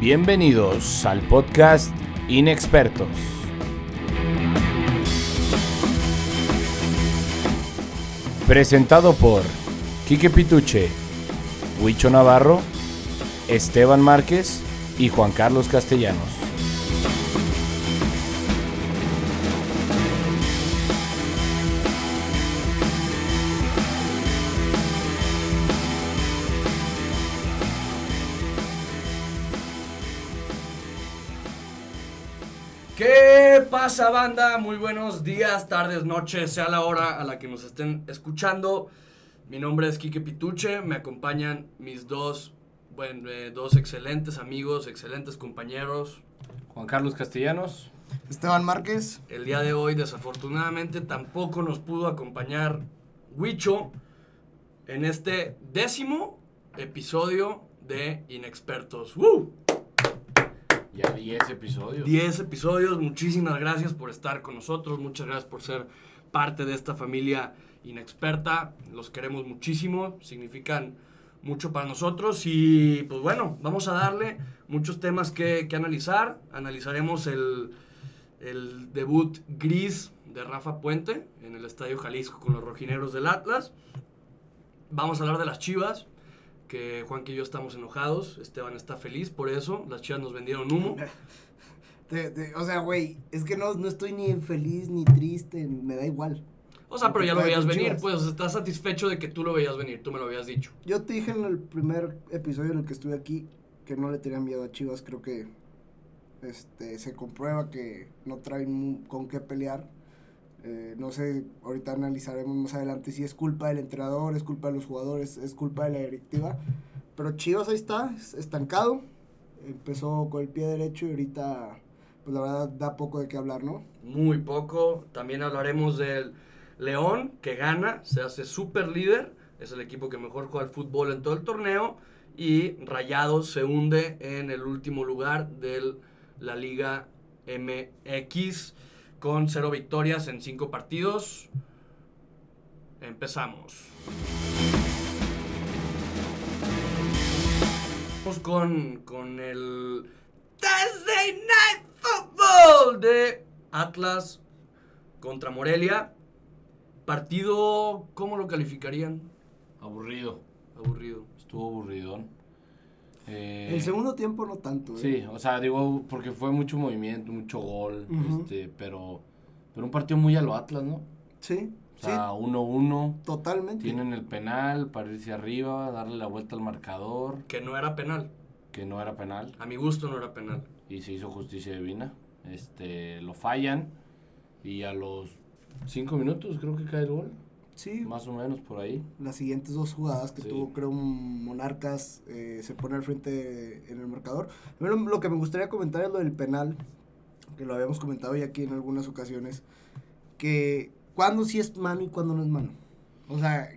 Bienvenidos al podcast Inexpertos. Presentado por Quique Pituche, Huicho Navarro, Esteban Márquez y Juan Carlos Castellanos. Pasa, banda? Muy buenos días, tardes, noches, sea la hora a la que nos estén escuchando. Mi nombre es Quique Pituche, me acompañan mis dos, bueno, eh, dos excelentes amigos, excelentes compañeros. Juan Carlos Castellanos. Esteban Márquez. El día de hoy, desafortunadamente, tampoco nos pudo acompañar Huicho en este décimo episodio de Inexpertos. ¡Woo! Ya 10 episodios. 10 episodios. Muchísimas gracias por estar con nosotros. Muchas gracias por ser parte de esta familia inexperta. Los queremos muchísimo. Significan mucho para nosotros. Y pues bueno, vamos a darle muchos temas que, analizar. Analizaremos el, el debut gris de Rafa Puente en el Estadio Jalisco con los rojineros del Atlas. Vamos a hablar de las chivas que Juan y yo estamos enojados. Esteban está feliz por eso. Las chivas nos vendieron humo. Te- te- o sea, güey, es que no, no estoy ni feliz ni triste, me da igual. O sea, pero ya lo veías venir, Chivas. pues estás satisfecho de que tú lo veías venir, tú me lo habías dicho. Yo te dije en el primer episodio en el que estuve aquí que no le tenía miedo a Chivas, creo que este se comprueba que no traen con qué pelear. Eh, no sé, ahorita analizaremos más adelante si es culpa del entrenador, es culpa de los jugadores, es culpa de la directiva. Pero Chivas ahí está, es- estancado. Empezó con el pie derecho y ahorita, pues la verdad, da poco de qué hablar, ¿no? Muy poco. También hablaremos del León, que gana, se hace super líder. Es el equipo que mejor juega al fútbol en todo el torneo. Y Rayados se hunde en el último lugar de la Liga MX con cero victorias en cinco partidos. Empezamos. Vamos con, con el Thursday Night Football de Atlas contra Morelia. Partido, ¿cómo lo calificarían? Aburrido. Aburrido. Estuvo aburridón. Eh, El segundo tiempo no tanto. ¿eh? Sí, o sea, digo, porque fue mucho movimiento, mucho gol, este, pero, pero un partido muy a lo Atlas, ¿no? Sí, O sea, 1-1, totalmente. tienen el penal para irse arriba, darle la vuelta al marcador, Que no era penal. que no era penal, A mi gusto no era penal. y se hizo justicia divina. Este, lo fallan, y a los 5 minutos creo que cae el gol, Sí, más o menos por ahí. las siguientes dos jugadas que Sí. tuvo, creo, Monarcas, eh, se pone al frente en el marcador. Primero, lo que me gustaría comentar es lo del penal, que lo habíamos comentado ya aquí en algunas ocasiones, que cuándo sí es mano y cuándo no es mano. O sea,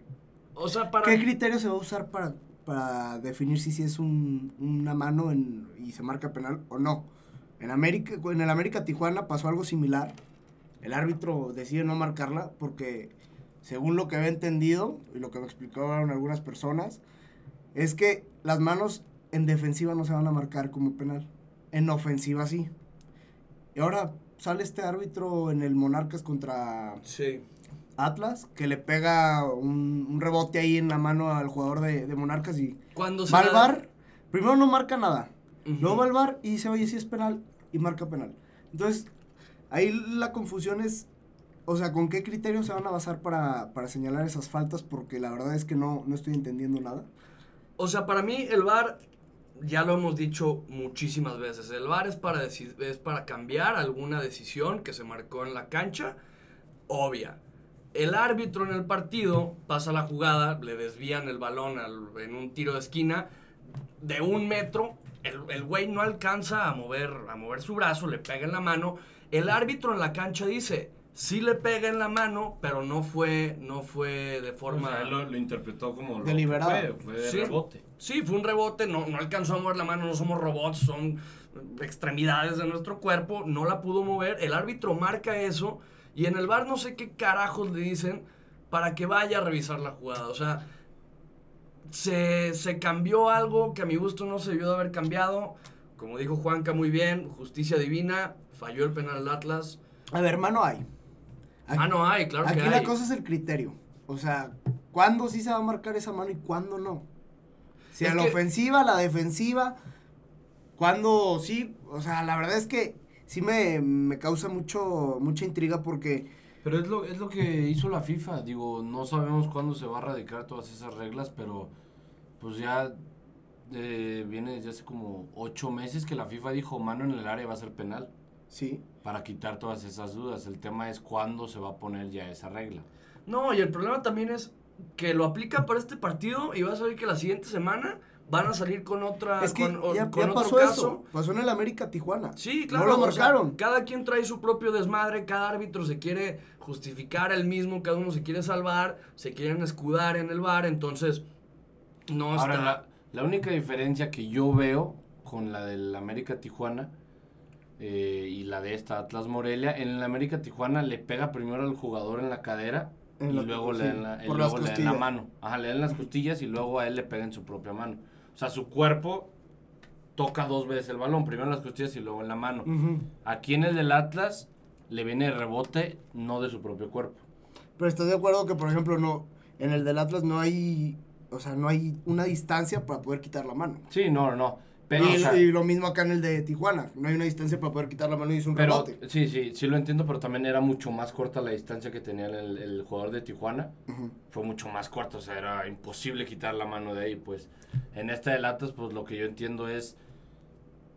O sea, para. ¿qué criterio se va a usar para, para definir si sí es un- una mano en- y se marca penal o no? En América, en el América Tijuana pasó algo similar. El árbitro decide no marcarla porque, según lo que había entendido y lo que me explicaron algunas personas, es que las manos en defensiva no se van a marcar como penal. En ofensiva sí. Y ahora sale este árbitro en el Monarcas contra Sí. Atlas, que le pega un, un rebote ahí en la mano al jugador de, de Monarcas y Cuando va al VAR, primero no marca nada, Ujú. luego va al VAR y dice, oye, si es penal, y marca penal. Entonces, ahí la confusión es, o sea, ¿con qué criterio se van a basar para, para señalar esas faltas? Porque la verdad es que no, no estoy entendiendo nada. O sea, para mí el VAR, ya lo hemos dicho muchísimas veces, el VAR es para, es para cambiar alguna decisión que se marcó en la cancha, obvia. El árbitro en el partido pasa la jugada, le desvían el balón al- en un tiro de esquina de un metro, el, el güey no alcanza a mover, a mover su brazo, le pega en la mano, el árbitro en la cancha dice, sí le pega en la mano, pero no fue, no fue de forma... O sea, él lo, lo interpretó como lo que Deliberado. fue, fue de Sí. rebote. Sí, fue un rebote, no, no alcanzó a mover la mano, no somos robots, son extremidades de nuestro cuerpo, no la pudo mover, el árbitro marca eso y en el bar no sé qué carajos le dicen para que vaya a revisar la jugada, o sea, se, se cambió algo que a mi gusto no se debió de haber cambiado, como dijo Juanca muy bien, justicia divina, falló el penal al Atlas. A ver, mano hay. Aquí, Ah, no hay, claro aquí que la hay. cosa es el criterio. O sea, ¿cuándo sí se va a marcar esa mano y cuándo no? Si Es a la que- ofensiva, a la defensiva, ¿cuándo sí? O sea, la verdad es que sí me, me causa mucho, mucha intriga porque Pero es lo, es lo que hizo la FIFA. Digo, no sabemos cuándo se va a radicar todas esas reglas, pero pues ya eh, viene desde hace como ocho meses que la FIFA dijo mano en el área va a ser penal. Sí. Para quitar todas esas dudas. El tema es cuándo se va a poner ya esa regla. No, y el problema también es que lo aplican para este partido y vas a ver que la siguiente semana van a salir con otra Es que con, o- ya, con ya otro pasó caso. eso. Pasó en el América Tijuana. Sí, claro. No lo o sea, marcaron. cada quien trae su propio desmadre, cada árbitro se quiere justificar el mismo, cada uno se quiere salvar, se quieren escudar en el bar, entonces no Ahora, está. la, la única diferencia que yo veo con la del América Tijuana eh, y la de esta Atlas Morelia, en el América Tijuana le pega primero al jugador en la cadera En y la- luego sí, le dan la, luego le dan la mano. Ajá, le dan las costillas y luego a él le pega en su propia mano. O sea, su cuerpo toca dos veces el balón, primero en las costillas y luego en la mano. Ujú. Aquí en el del Atlas le viene de rebote, no de su propio cuerpo. Pero estás de acuerdo que, por ejemplo, no en el del Atlas no hay, o sea, no hay una distancia para poder quitar la mano. Sí, no, no. Pero, y, o sea, y lo mismo acá en el de Tijuana, no hay una distancia para poder quitar la mano y es un Pero rebote. sí, sí, sí lo entiendo, pero también era mucho más corta la distancia que tenía el, el jugador de Tijuana. Fue mucho más corta, o sea, era imposible quitar la mano de ahí. Pues en esta de latas, pues lo que yo entiendo es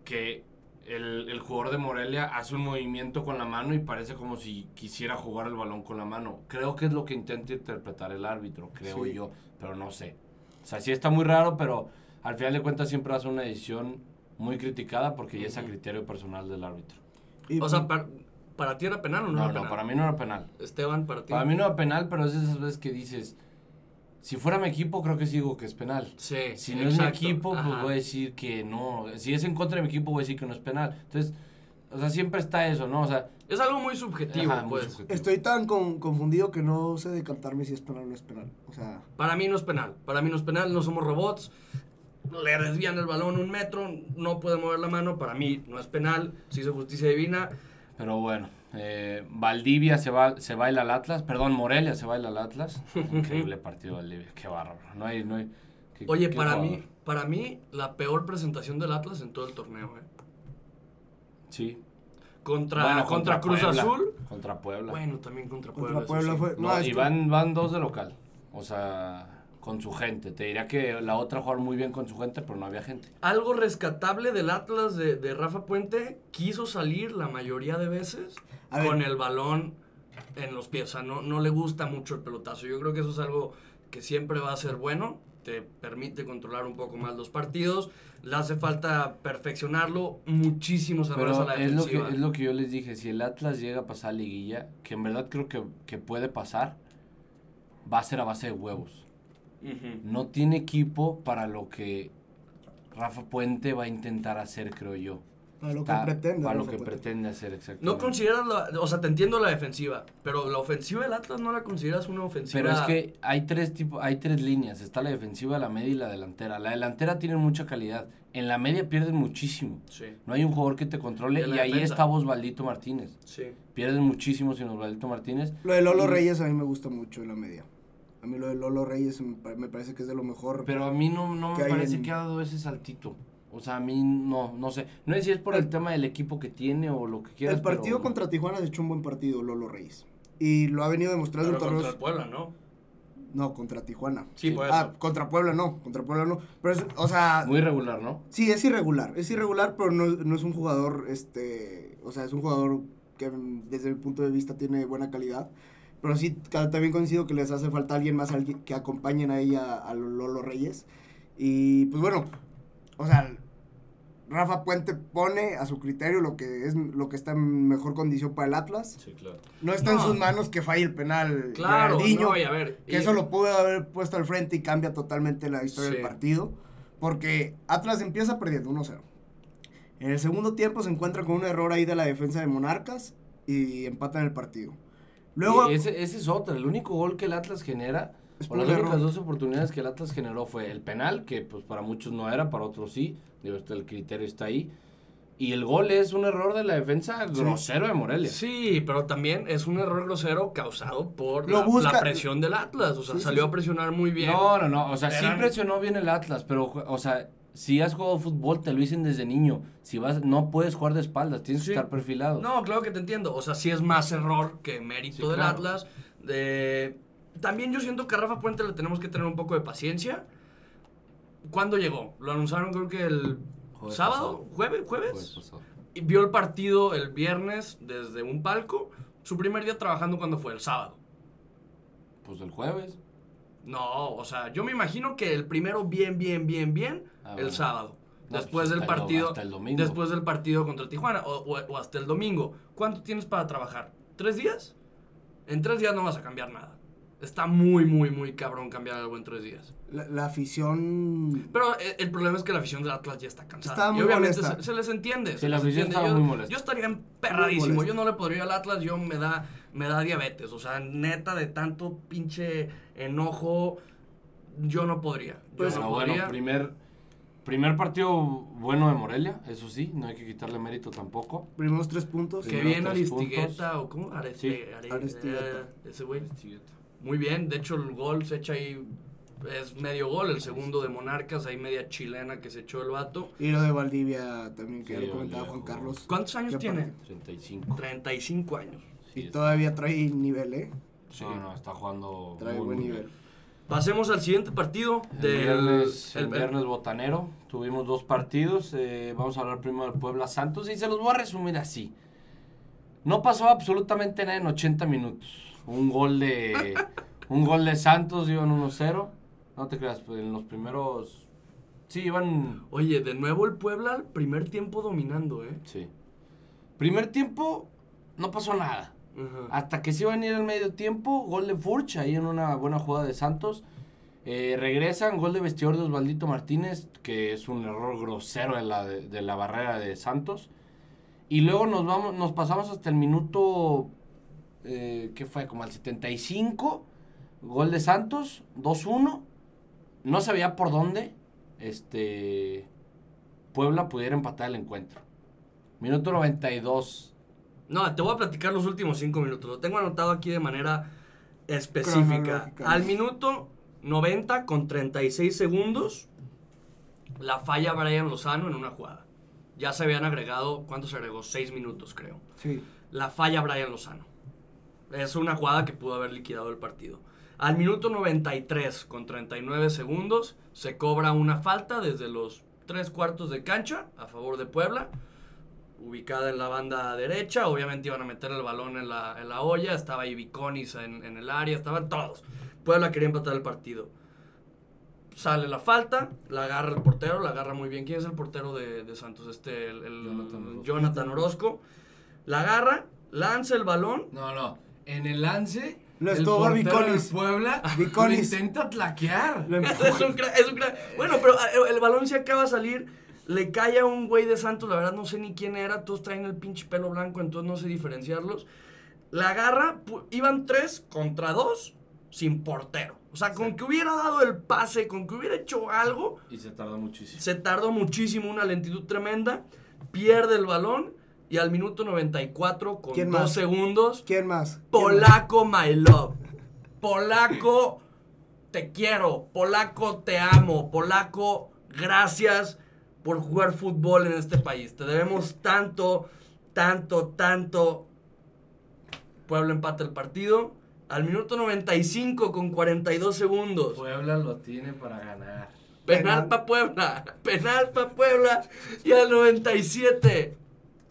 que el, el jugador de Morelia hace un movimiento con la mano y parece como si quisiera jugar el balón con la mano. Creo que es lo que intenta interpretar el árbitro, creo Sí. yo, pero no sé. O sea, sí está muy raro, pero al final de cuentas siempre hace una decisión muy criticada porque ya es a criterio personal del árbitro. O sea, para, para ti era penal o no, No, era no, penal? para mí no era penal. Esteban, para ti. Para mí no era penal, pero es de esas veces que dices, si fuera mi equipo, creo que sí digo que es penal. Sí. Si no es mi exacto. equipo, pues Ajá. voy a decir que no. Si es en contra de mi equipo, voy a decir que no es penal. Entonces, o sea, siempre está eso, ¿no? O sea, Es algo muy subjetivo, ajá, muy pues. subjetivo. Estoy tan con- confundido que no sé decantarme si es penal o no es penal. O sea, Para mí no es penal. Para mí no es penal, no somos robots. Le desvían el balón un metro, no puede mover la mano. Para mí no es penal, se hizo justicia divina. Pero bueno, eh, Valdivia se va, se baila al Atlas. Perdón, Morelia se baila al Atlas. Increíble partido Valdivia, qué bárbaro. No hay, no hay. qué- Oye, qué para jugador. mí, para mí, la peor presentación del Atlas en todo el torneo, ¿eh? Sí. Contra, Bueno, contra, Cruz Puebla. Azul. Contra Puebla. Bueno, también contra Puebla. eso Puebla sí. fue. No, No, es y que- van, van dos de local. O sea, con su gente. Te diría que la otra jugaron muy bien con su gente, pero no había gente. Algo rescatable del Atlas de, de Rafa Puente, quiso salir la mayoría de veces A ver. con el balón en los pies. O sea, no, no le gusta mucho el pelotazo. Yo creo que eso es algo que siempre va a ser bueno. Te permite controlar un poco más los partidos. Le hace falta perfeccionarlo. Muchísimos errores a la es lo, que, es lo que yo les dije. Si el Atlas llega a pasar a liguilla, que en verdad creo que, que puede pasar, va a ser a base de huevos. No tiene equipo para lo que Rafa Puente va a intentar hacer, creo yo. Para lo que pretende. Para lo que Puente. pretende hacer, exactamente. No consideras la, o sea, te entiendo la defensiva, pero la ofensiva del Atlas no la consideras una ofensiva. Pero es que hay tres tipos, hay tres líneas. Está la defensiva, la media y la delantera. La delantera tiene mucha calidad. En la media pierden muchísimo. Sí, No hay un jugador que te controle. Y ahí está Osvaldito Martínez. sí. Pierden muchísimo sin Osvaldito Martínez. Lo de Lolo Y- Reyes a mí me gusta mucho en la media. A mí lo de Lolo Reyes me pa- me parece que es de lo mejor. Pero a mí no, no me hay parece en- que ha dado ese saltito. O sea, a mí no, no sé. No sé si es por el tema del equipo que tiene o lo que quieras. el partido pero- contra Tijuana se echó un buen partido Lolo Reyes. Y lo ha venido demostrando Pero en contra torneos. el Puebla, ¿no? No, contra Tijuana. Sí, Sí. por Ah, eso. contra Puebla no, contra Puebla no. Pero es, o sea, Muy regular, ¿no? sí, es irregular. Es irregular, pero no, no es un jugador, este, o sea, es un jugador que mm, desde mi punto de vista tiene buena calidad. Pero sí, también coincido que les hace falta alguien más alguien que acompañen ahí a, a Lolo Reyes. Y pues bueno, o sea, Rafa Puente pone a su criterio lo que es lo que está en mejor condición para el Atlas. Sí, claro. No está en sus manos que falle el penal Claro, no, y a ver. que y- eso lo pudo haber puesto al frente y cambia totalmente la historia Sí. del partido. Porque Atlas empieza perdiendo 1-0. En el segundo tiempo se encuentra con un error ahí de la defensa de Monarcas y empatan el partido. Luego, ese, ese es otro. El único gol que el Atlas genera, o las únicas error. dos oportunidades que el Atlas generó fue el penal, que pues para muchos no era, para otros sí. Digo, este, el criterio está ahí. Y el gol es un error de la defensa grosero de Morelia. Sí, pero también es un error grosero causado por la, la presión del Atlas. O sea, Sí, sí, salió sí. a presionar muy bien. No, no, no. O sea, sí Eran- presionó bien el Atlas, pero, o sea, si has jugado fútbol, te lo dicen desde niño. Si vas, no puedes jugar de espaldas, tienes Sí. que estar perfilado. No, claro que te entiendo. O sea, sí es más error que mérito Sí, del claro. Atlas. De... También yo siento que a Rafa Puente le tenemos que tener un poco de paciencia. ¿Cuándo llegó? Lo anunciaron creo que el sábado, pasado. jueves, Jueves. Y vio el partido el viernes desde un palco. Su primer día trabajando cuando fue el sábado. Pues el jueves. No, o sea, yo me imagino que el primero bien, bien, bien, bien, Ah, el bueno. sábado. No, después pues del partido. hasta el domingo. Después del partido contra Tijuana. O, o- o hasta el domingo. ¿Cuánto tienes para trabajar? ¿Tres días? En tres días no vas a cambiar nada. Está muy, muy, muy cabrón cambiar algo en tres días. La, la afición. Pero eh, el problema es que la afición del Atlas ya está cansada. Está y muy obviamente molesta. se, se les entiende. Sí, se la les afición entiende. estaba yo, muy molesta. Yo estaría emperradísimo. Yo no le podría ir al Atlas, yo me da, me da diabetes. O sea, neta de tanto pinche enojo, yo no podría. Yo Pues, no Pero bueno, podría. primer, primer partido bueno de Morelia, eso sí, no hay que quitarle mérito tampoco. Primeros tres puntos. Que Primero bien Aristigueta o cómo Areste, Sí. Are- Aristigueta. eh, ese güey. Muy bien, de hecho el gol se echa ahí es medio gol, el segundo de Monarcas, hay media chilena que se echó el vato. Y lo de Valdivia también, que Sí, ya lo comentaba Juan. Carlos. ¿Cuántos años ¿Qué tiene? partido? 35. 35 años. Sí, Y todavía trae nivel, ¿eh? sí, no, está jugando Trae muy, buen muy nivel. Pasemos al siguiente partido El del viernes, el el- viernes botanero, tuvimos dos partidos, eh, vamos a hablar primero del Puebla Santos y se los voy a resumir así. No pasó absolutamente nada en 80 minutos. Un gol de un gol de Santos, iban 1-0. No te creas, pues, en los primeros sí iban Oye, de nuevo el Puebla, primer tiempo dominando, ¿eh? sí. Primer tiempo no pasó nada. Hasta que se iban a ir al medio tiempo, gol de Furch ahí en una buena jugada de Santos. Eh, regresan, gol de vestidor de Osvaldito Martínez, que es un error grosero de la, de, la barrera de Santos. Y luego nos, vamos, nos pasamos hasta el minuto, eh, ¿qué fue? Como al 75, gol de Santos, 2-1. No sabía por dónde este, Puebla pudiera empatar el encuentro. Minuto 92, No, te voy a platicar los últimos cinco minutos. Lo tengo anotado aquí de manera específica. Al minuto 90 con 36 segundos, la falla Brian Lozano en una jugada. Ya se habían agregado, ¿cuánto se agregó? Seis minutos, creo. Sí. La falla Brian Lozano. Es una jugada que pudo haber liquidado el partido. Al minuto 93 con 39 segundos, se cobra una falta desde los tres cuartos de cancha a favor de Puebla ubicada en la banda derecha. Obviamente iban a meter el balón en la, en la olla. Estaba ahí Viconis en, en el área. Estaban todos. Puebla quería empatar el partido. Sale la falta. La agarra el portero. La agarra muy bien. ¿Quién es el portero de, de Santos? Este, el, el- Jonathan Orozco. Jonathan Orozco. La agarra. Lanza el balón. No, no. En el lance, Lo estuvo Viconis. Puebla Viconis. lo intenta tlaquear. Es empujó. un crack, es un crack. Bueno, pero eh, el balón se acaba de salir. Le cae a un güey de Santos, la verdad no sé ni quién era. Todos traen el pinche pelo blanco, entonces no sé diferenciarlos. La agarra, iban tres contra dos, sin portero. O sea, con Sí. que hubiera dado el pase, con que hubiera hecho algo, Y se tardó muchísimo. se tardó muchísimo, una lentitud tremenda. Pierde el balón y al minuto 94, con ¿Quién dos más? segundos, ¿Quién más? ¿Quién más? Polaco, my love. Polaco, te quiero. Polaco, te amo. Polaco, gracias por jugar fútbol en este país. Te debemos tanto, tanto, tanto. Puebla empata el partido. Al minuto 95 con 42 segundos. Puebla lo tiene para ganar. Penal Penal. para Puebla. Penal para Puebla. Y al 97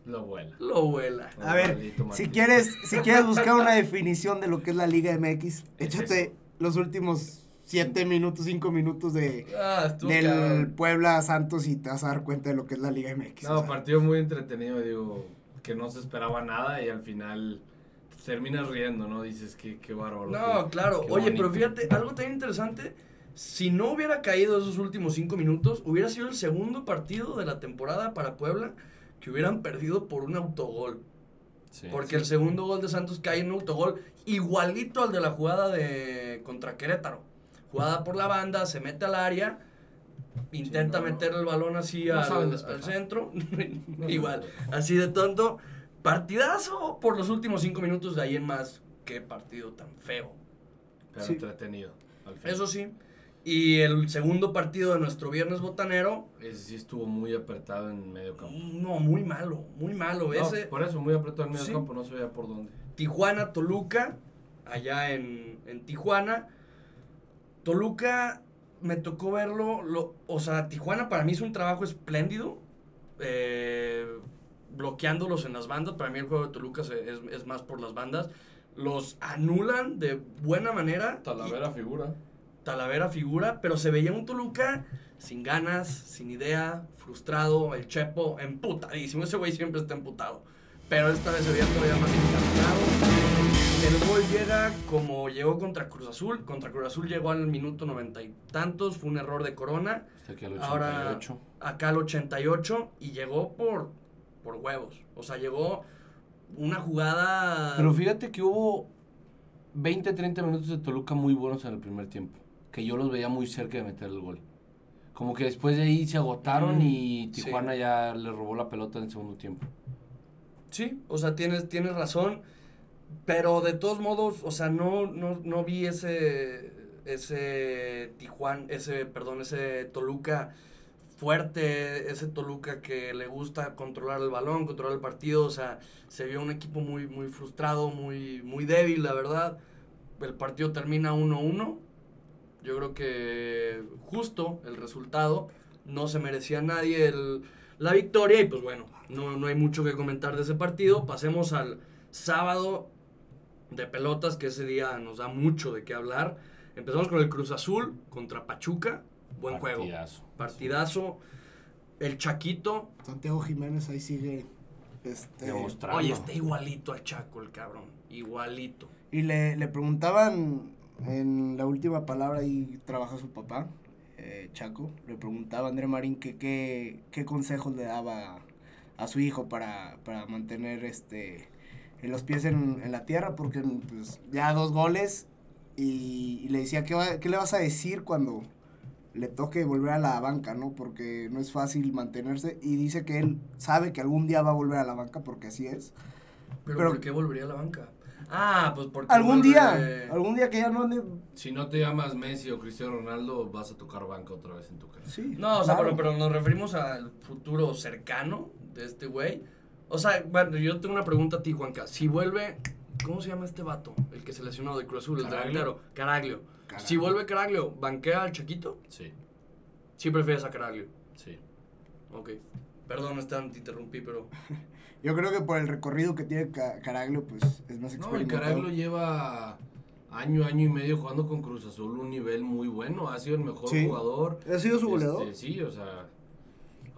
Lo vuela. lo vuela. A ver, si quieres, si quieres buscar una definición de lo que es la Liga MX, échate eso. los últimos 7 minutos, 5 minutos de Ah, del cabrón. Puebla Santos y te vas a dar cuenta de lo que es la Liga MX. o No, sea. partido muy entretenido, digo, que no se esperaba nada y al final terminas riendo, ¿no? Dices que qué bárbaro. No, qué- claro. qué Oye, pero fíjate, algo tan interesante. Si no hubiera caído esos últimos cinco minutos, hubiera sido el segundo partido de la temporada para Puebla que hubieran perdido por un autogol. Sí. Porque el segundo gol de Santos cae en un autogol igualito al de la jugada de contra Querétaro. Jugada por la banda, se mete al área intenta Sí, no, meter el balón así No al, centro. No Igual, así de tonto. Partidazo por los últimos cinco minutos de ahí en más. Qué partido tan feo. Pero Sí. entretenido. Al fin. Eso sí. Y el segundo partido de nuestro viernes botanero. Ese sí estuvo muy apretado en medio campo. No, muy malo, muy malo. No, Ese por eso, muy apretado en medio Sí. campo, no se veía por dónde. Tijuana, Toluca, allá en, en Tijuana. Toluca me tocó verlo, lo, o sea, Tijuana para mí es un trabajo espléndido, eh, bloqueándolos en las bandas, para mí el juego de Toluca es, es más por las bandas, los anulan de buena manera. Talavera figura. Talavera figura, pero se veía un Toluca sin ganas, sin idea, frustrado, el Chepo emputadísimo, ese güey siempre está emputado, pero esta vez se veía todavía más encantado. El gol llega como llegó contra Cruz Azul. Contra Cruz Azul llegó al minuto noventa y tantos. Fue un error de Corona. Hasta aquí al Ahora 88. acá al 88 y llegó por, por huevos. O sea, llegó una jugada. Pero fíjate que hubo 20, 30 minutos de Toluca muy buenos en el primer tiempo. Que yo los veía muy cerca de meter el gol. Como que después de ahí se agotaron Mm, y sí. Tijuana ya le robó la pelota en el segundo tiempo. Sí, o sea, tienes, tienes razón. Pero de todos modos, o sea, no, no, no vi ese, ese Tijuana, ese, perdón, ese Toluca fuerte, ese Toluca que le gusta controlar el balón, controlar el partido, o sea, se vio un equipo muy, muy frustrado, muy, muy débil, la verdad. El partido termina 1-1. Yo creo que justo el resultado, no se merecía nadie el, la victoria y pues bueno, no, no hay mucho que comentar de ese partido. Pasemos al sábado de pelotas, que ese día nos da mucho de qué hablar. Empezamos con el Cruz Azul contra Pachuca. Buen juego. Partidazo. Partidazo. El Chaquito. Santiago Jiménez ahí sigue. Este, Demostrando. Oye, está igualito al Chaco el cabrón. Igualito. y le, le preguntaban en la última palabra ahí trabaja su papá, eh, Chaco. Le preguntaba a André Marín que qué, qué consejos le daba a su hijo para, para mantener este en los pies en, en la tierra, porque pues, ya dos goles y, y le decía, ¿qué, va- ¿qué le vas a decir cuando le toque volver a la banca, no? Porque no es fácil mantenerse y dice que él sabe que algún día va a volver a la banca porque así es. ¿Pero, Pero- por qué volvería a la banca? Ah, pues porque... Algún vuelve- día, algún día que ya no ande... Si no te llamas Messi o Cristiano Ronaldo, vas a tocar banca otra vez en tu casa. Sí, No, o sea, claro. pero, pero nos referimos al futuro cercano de este güey. O sea, bueno, yo tengo una pregunta a ti, Juanca. Si vuelve, ¿cómo se llama este vato? El que se lesionó de Cruz Azul, el delantero. Caraglio. Caraglio. Si vuelve Caraglio, ¿banquea al Chiquito? Sí, Sí prefieres a Caraglio. sí. Ok. Perdón, Stan, te interrumpí, pero... Yo creo que por el recorrido que tiene Ca- Caraglio, pues es más No, el experimentado. Caraglio lleva año, año y medio jugando con Cruz Azul un nivel muy bueno. Ha sido el mejor Sí. jugador. ¿Ha sido su goleador? Este, sí, o sea,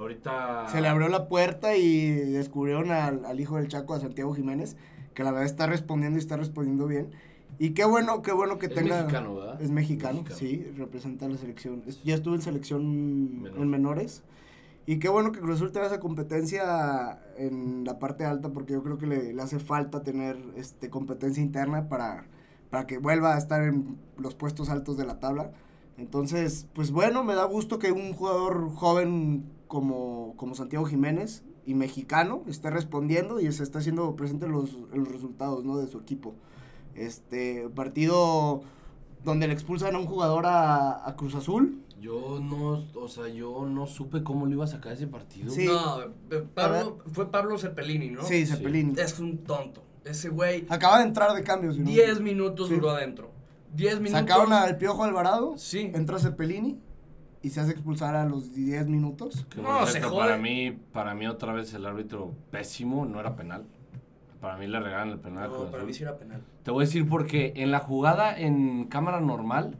ahorita... Se le abrió la puerta y descubrieron al, al hijo del Chaco, a Santiago Jiménez, que la verdad está respondiendo y está respondiendo bien. Y qué bueno, qué bueno que Es tenga... mexicano, ¿verdad? Es mexicano, Mexicano. sí, representa a la selección. Es- ya estuvo en selección Menor. en menores. Y qué bueno que Cruz Azul tenga esa competencia en la parte alta, porque yo creo que le, le hace falta tener este, competencia interna para, para que vuelva a estar en los puestos altos de la tabla. Entonces, pues bueno, me da gusto que un jugador joven como, como Santiago Jiménez y mexicano esté respondiendo y se está haciendo presente en los, los resultados ¿no? de su equipo. Este partido donde le expulsan a un jugador a, a Cruz Azul. Yo no, o sea, yo no supe cómo le iba a sacar ese partido. Sí. No, eh, Pablo, fue Pablo Cepelini, ¿no? Sí, Cepelini. Es un tonto. Ese güey, Acaba de entrar de cambios. ¿no? 10 minutos Sí. duró adentro. 10 minutos. Sacaron al Piojo Alvarado. Sí. Entra Cepelini y se hace expulsar a los 10 minutos. Que No, se jode. Para mí, para mí otra vez el árbitro pésimo, no era penal. Para mí le regalan el penal. No, para Azul. mí sí era penal. Te voy a decir porque en la jugada en cámara normal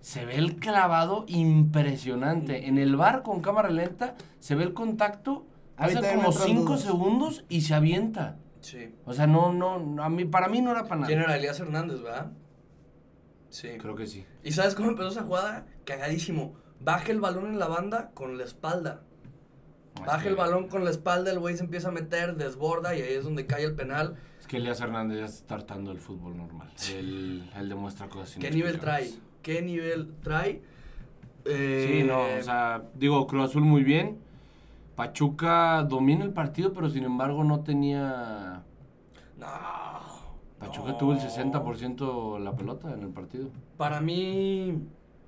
se ve el clavado impresionante. En el bar con cámara lenta se ve el contacto, hace como entran 5 dudas. segundos y se avienta. Sí. O sea, no, no, no, a mí, para mí no era penal. ¿Quién era Elías Hernández, verdad? Sí. Creo que sí. ¿Y sabes cómo empezó esa jugada? Cagadísimo. Baja el balón en la banda con la espalda. Es Baja el balón con la espalda, el güey se empieza a meter, desborda y ahí es donde cae el penal. Es que Elías Hernández ya está tratando el fútbol normal. Él, él demuestra cosas ¿Qué nivel trae? ¿Qué nivel trae? Eh, Sí, no, o sea, digo, Cruz Azul muy bien. Pachuca domina el partido, pero sin embargo no tenía... No. Pachuca no. tuvo el 60% la pelota en el partido. Para mí.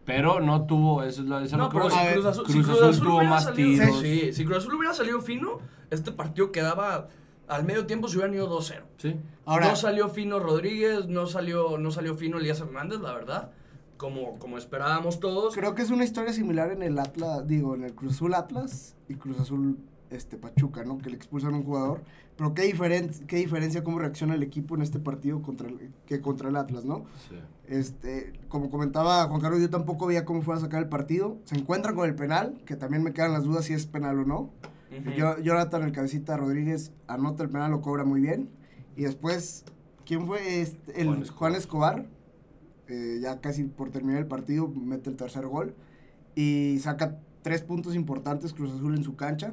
Pero no tuvo, eso es lo, eso es No, lo que pero si Cruz Azul, si Cruz Cruz Azul Azul tuvo hubiera más salido, tiros. Sí, si Cruz Azul hubiera salido fino, este partido quedaba al medio tiempo se hubieran ido 2-0. Sí. Ahora- no salió fino Rodríguez, no salió, no salió fino Elías Hernández, la verdad. Como, como esperábamos todos. Creo que es una historia similar en el Atlas, digo, en el Cruz Azul Atlas y Cruz Azul este Pachuca, ¿no? Que le expulsan a un jugador. Pero qué, diferen qué diferencia cómo reacciona el equipo en este partido contra el, que contra el Atlas, ¿no? sí. Este, como comentaba Juan Carlos, yo tampoco veía cómo fue a sacar el partido. Se encuentran con el penal, que también me quedan las dudas si es penal o no. Ujú. Yo- Jonathan, el cabecita Rodríguez, anota el penal, lo cobra muy bien. Y después, ¿quién fue? Este, el Juan Juan Escobar. Escobar. eh, ya casi por terminar el partido, mete el tercer gol. Y saca tres puntos importantes Cruz Azul en su cancha.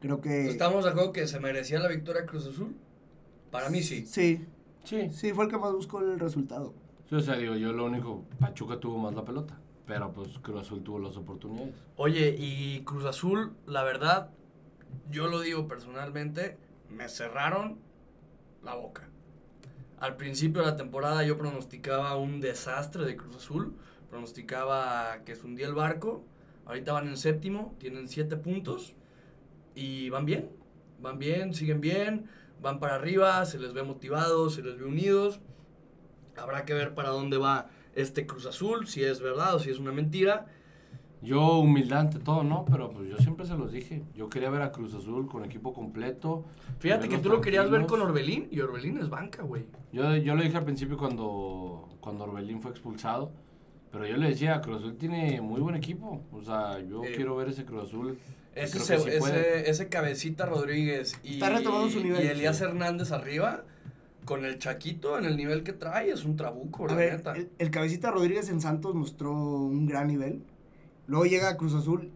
Creo que... ¿Estamos de acuerdo que se merecía la victoria Cruz Azul? Para mí sí. Sí, Sí. sí, fue el que más buscó el resultado. Sí, o sea, digo, yo lo único, Pachuca tuvo más la pelota, pero pues Cruz Azul tuvo las oportunidades. Oye, y Cruz Azul, la verdad, yo lo digo personalmente, me cerraron la boca. Al principio de la temporada yo pronosticaba un desastre de Cruz Azul, pronosticaba que se hundía el barco, ahorita van en séptimo, tienen siete puntos y van bien, van bien, siguen bien, van para arriba, se les ve motivados, se les ve unidos. Habrá que ver para dónde va este Cruz Azul, si es verdad o si es una mentira. Yo humildad ante todo, ¿no? Pero pues yo siempre se los dije. Yo quería ver a Cruz Azul con equipo completo. Fíjate que tú lo querías ver con. Orbelín y Orbelín es banca, güey. Yo, yo lo dije al principio cuando, cuando Orbelín fue expulsado. Pero yo le decía, Cruz Azul tiene muy buen equipo. O sea, yo Eh, quiero ver ese Cruz Azul. Ese, se- sí ese, ese cabecita Rodríguez y, Está retomando su nivel, y Elías sí. Hernández arriba, con el Chaquito en el nivel que trae, es un trabuco, A la ver, neta. el, el cabecita Rodríguez en Santos mostró un gran nivel. Luego llega a Cruz Azul.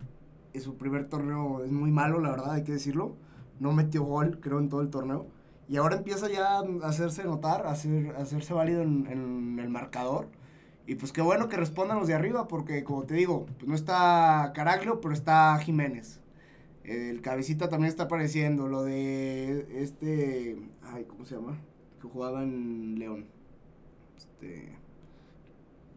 Y su primer torneo es muy malo, la verdad, hay que decirlo. No metió gol, creo, en todo el torneo. Y ahora empieza ya a hacerse notar, a, hacer, a hacerse válido en, en el marcador. Y pues qué bueno que respondan los de arriba, porque como te digo, pues no está Caraglio, pero está Jiménez. El cabecita también está apareciendo. Lo de este. Ay, ¿cómo se llama? Que jugaba en León. Este.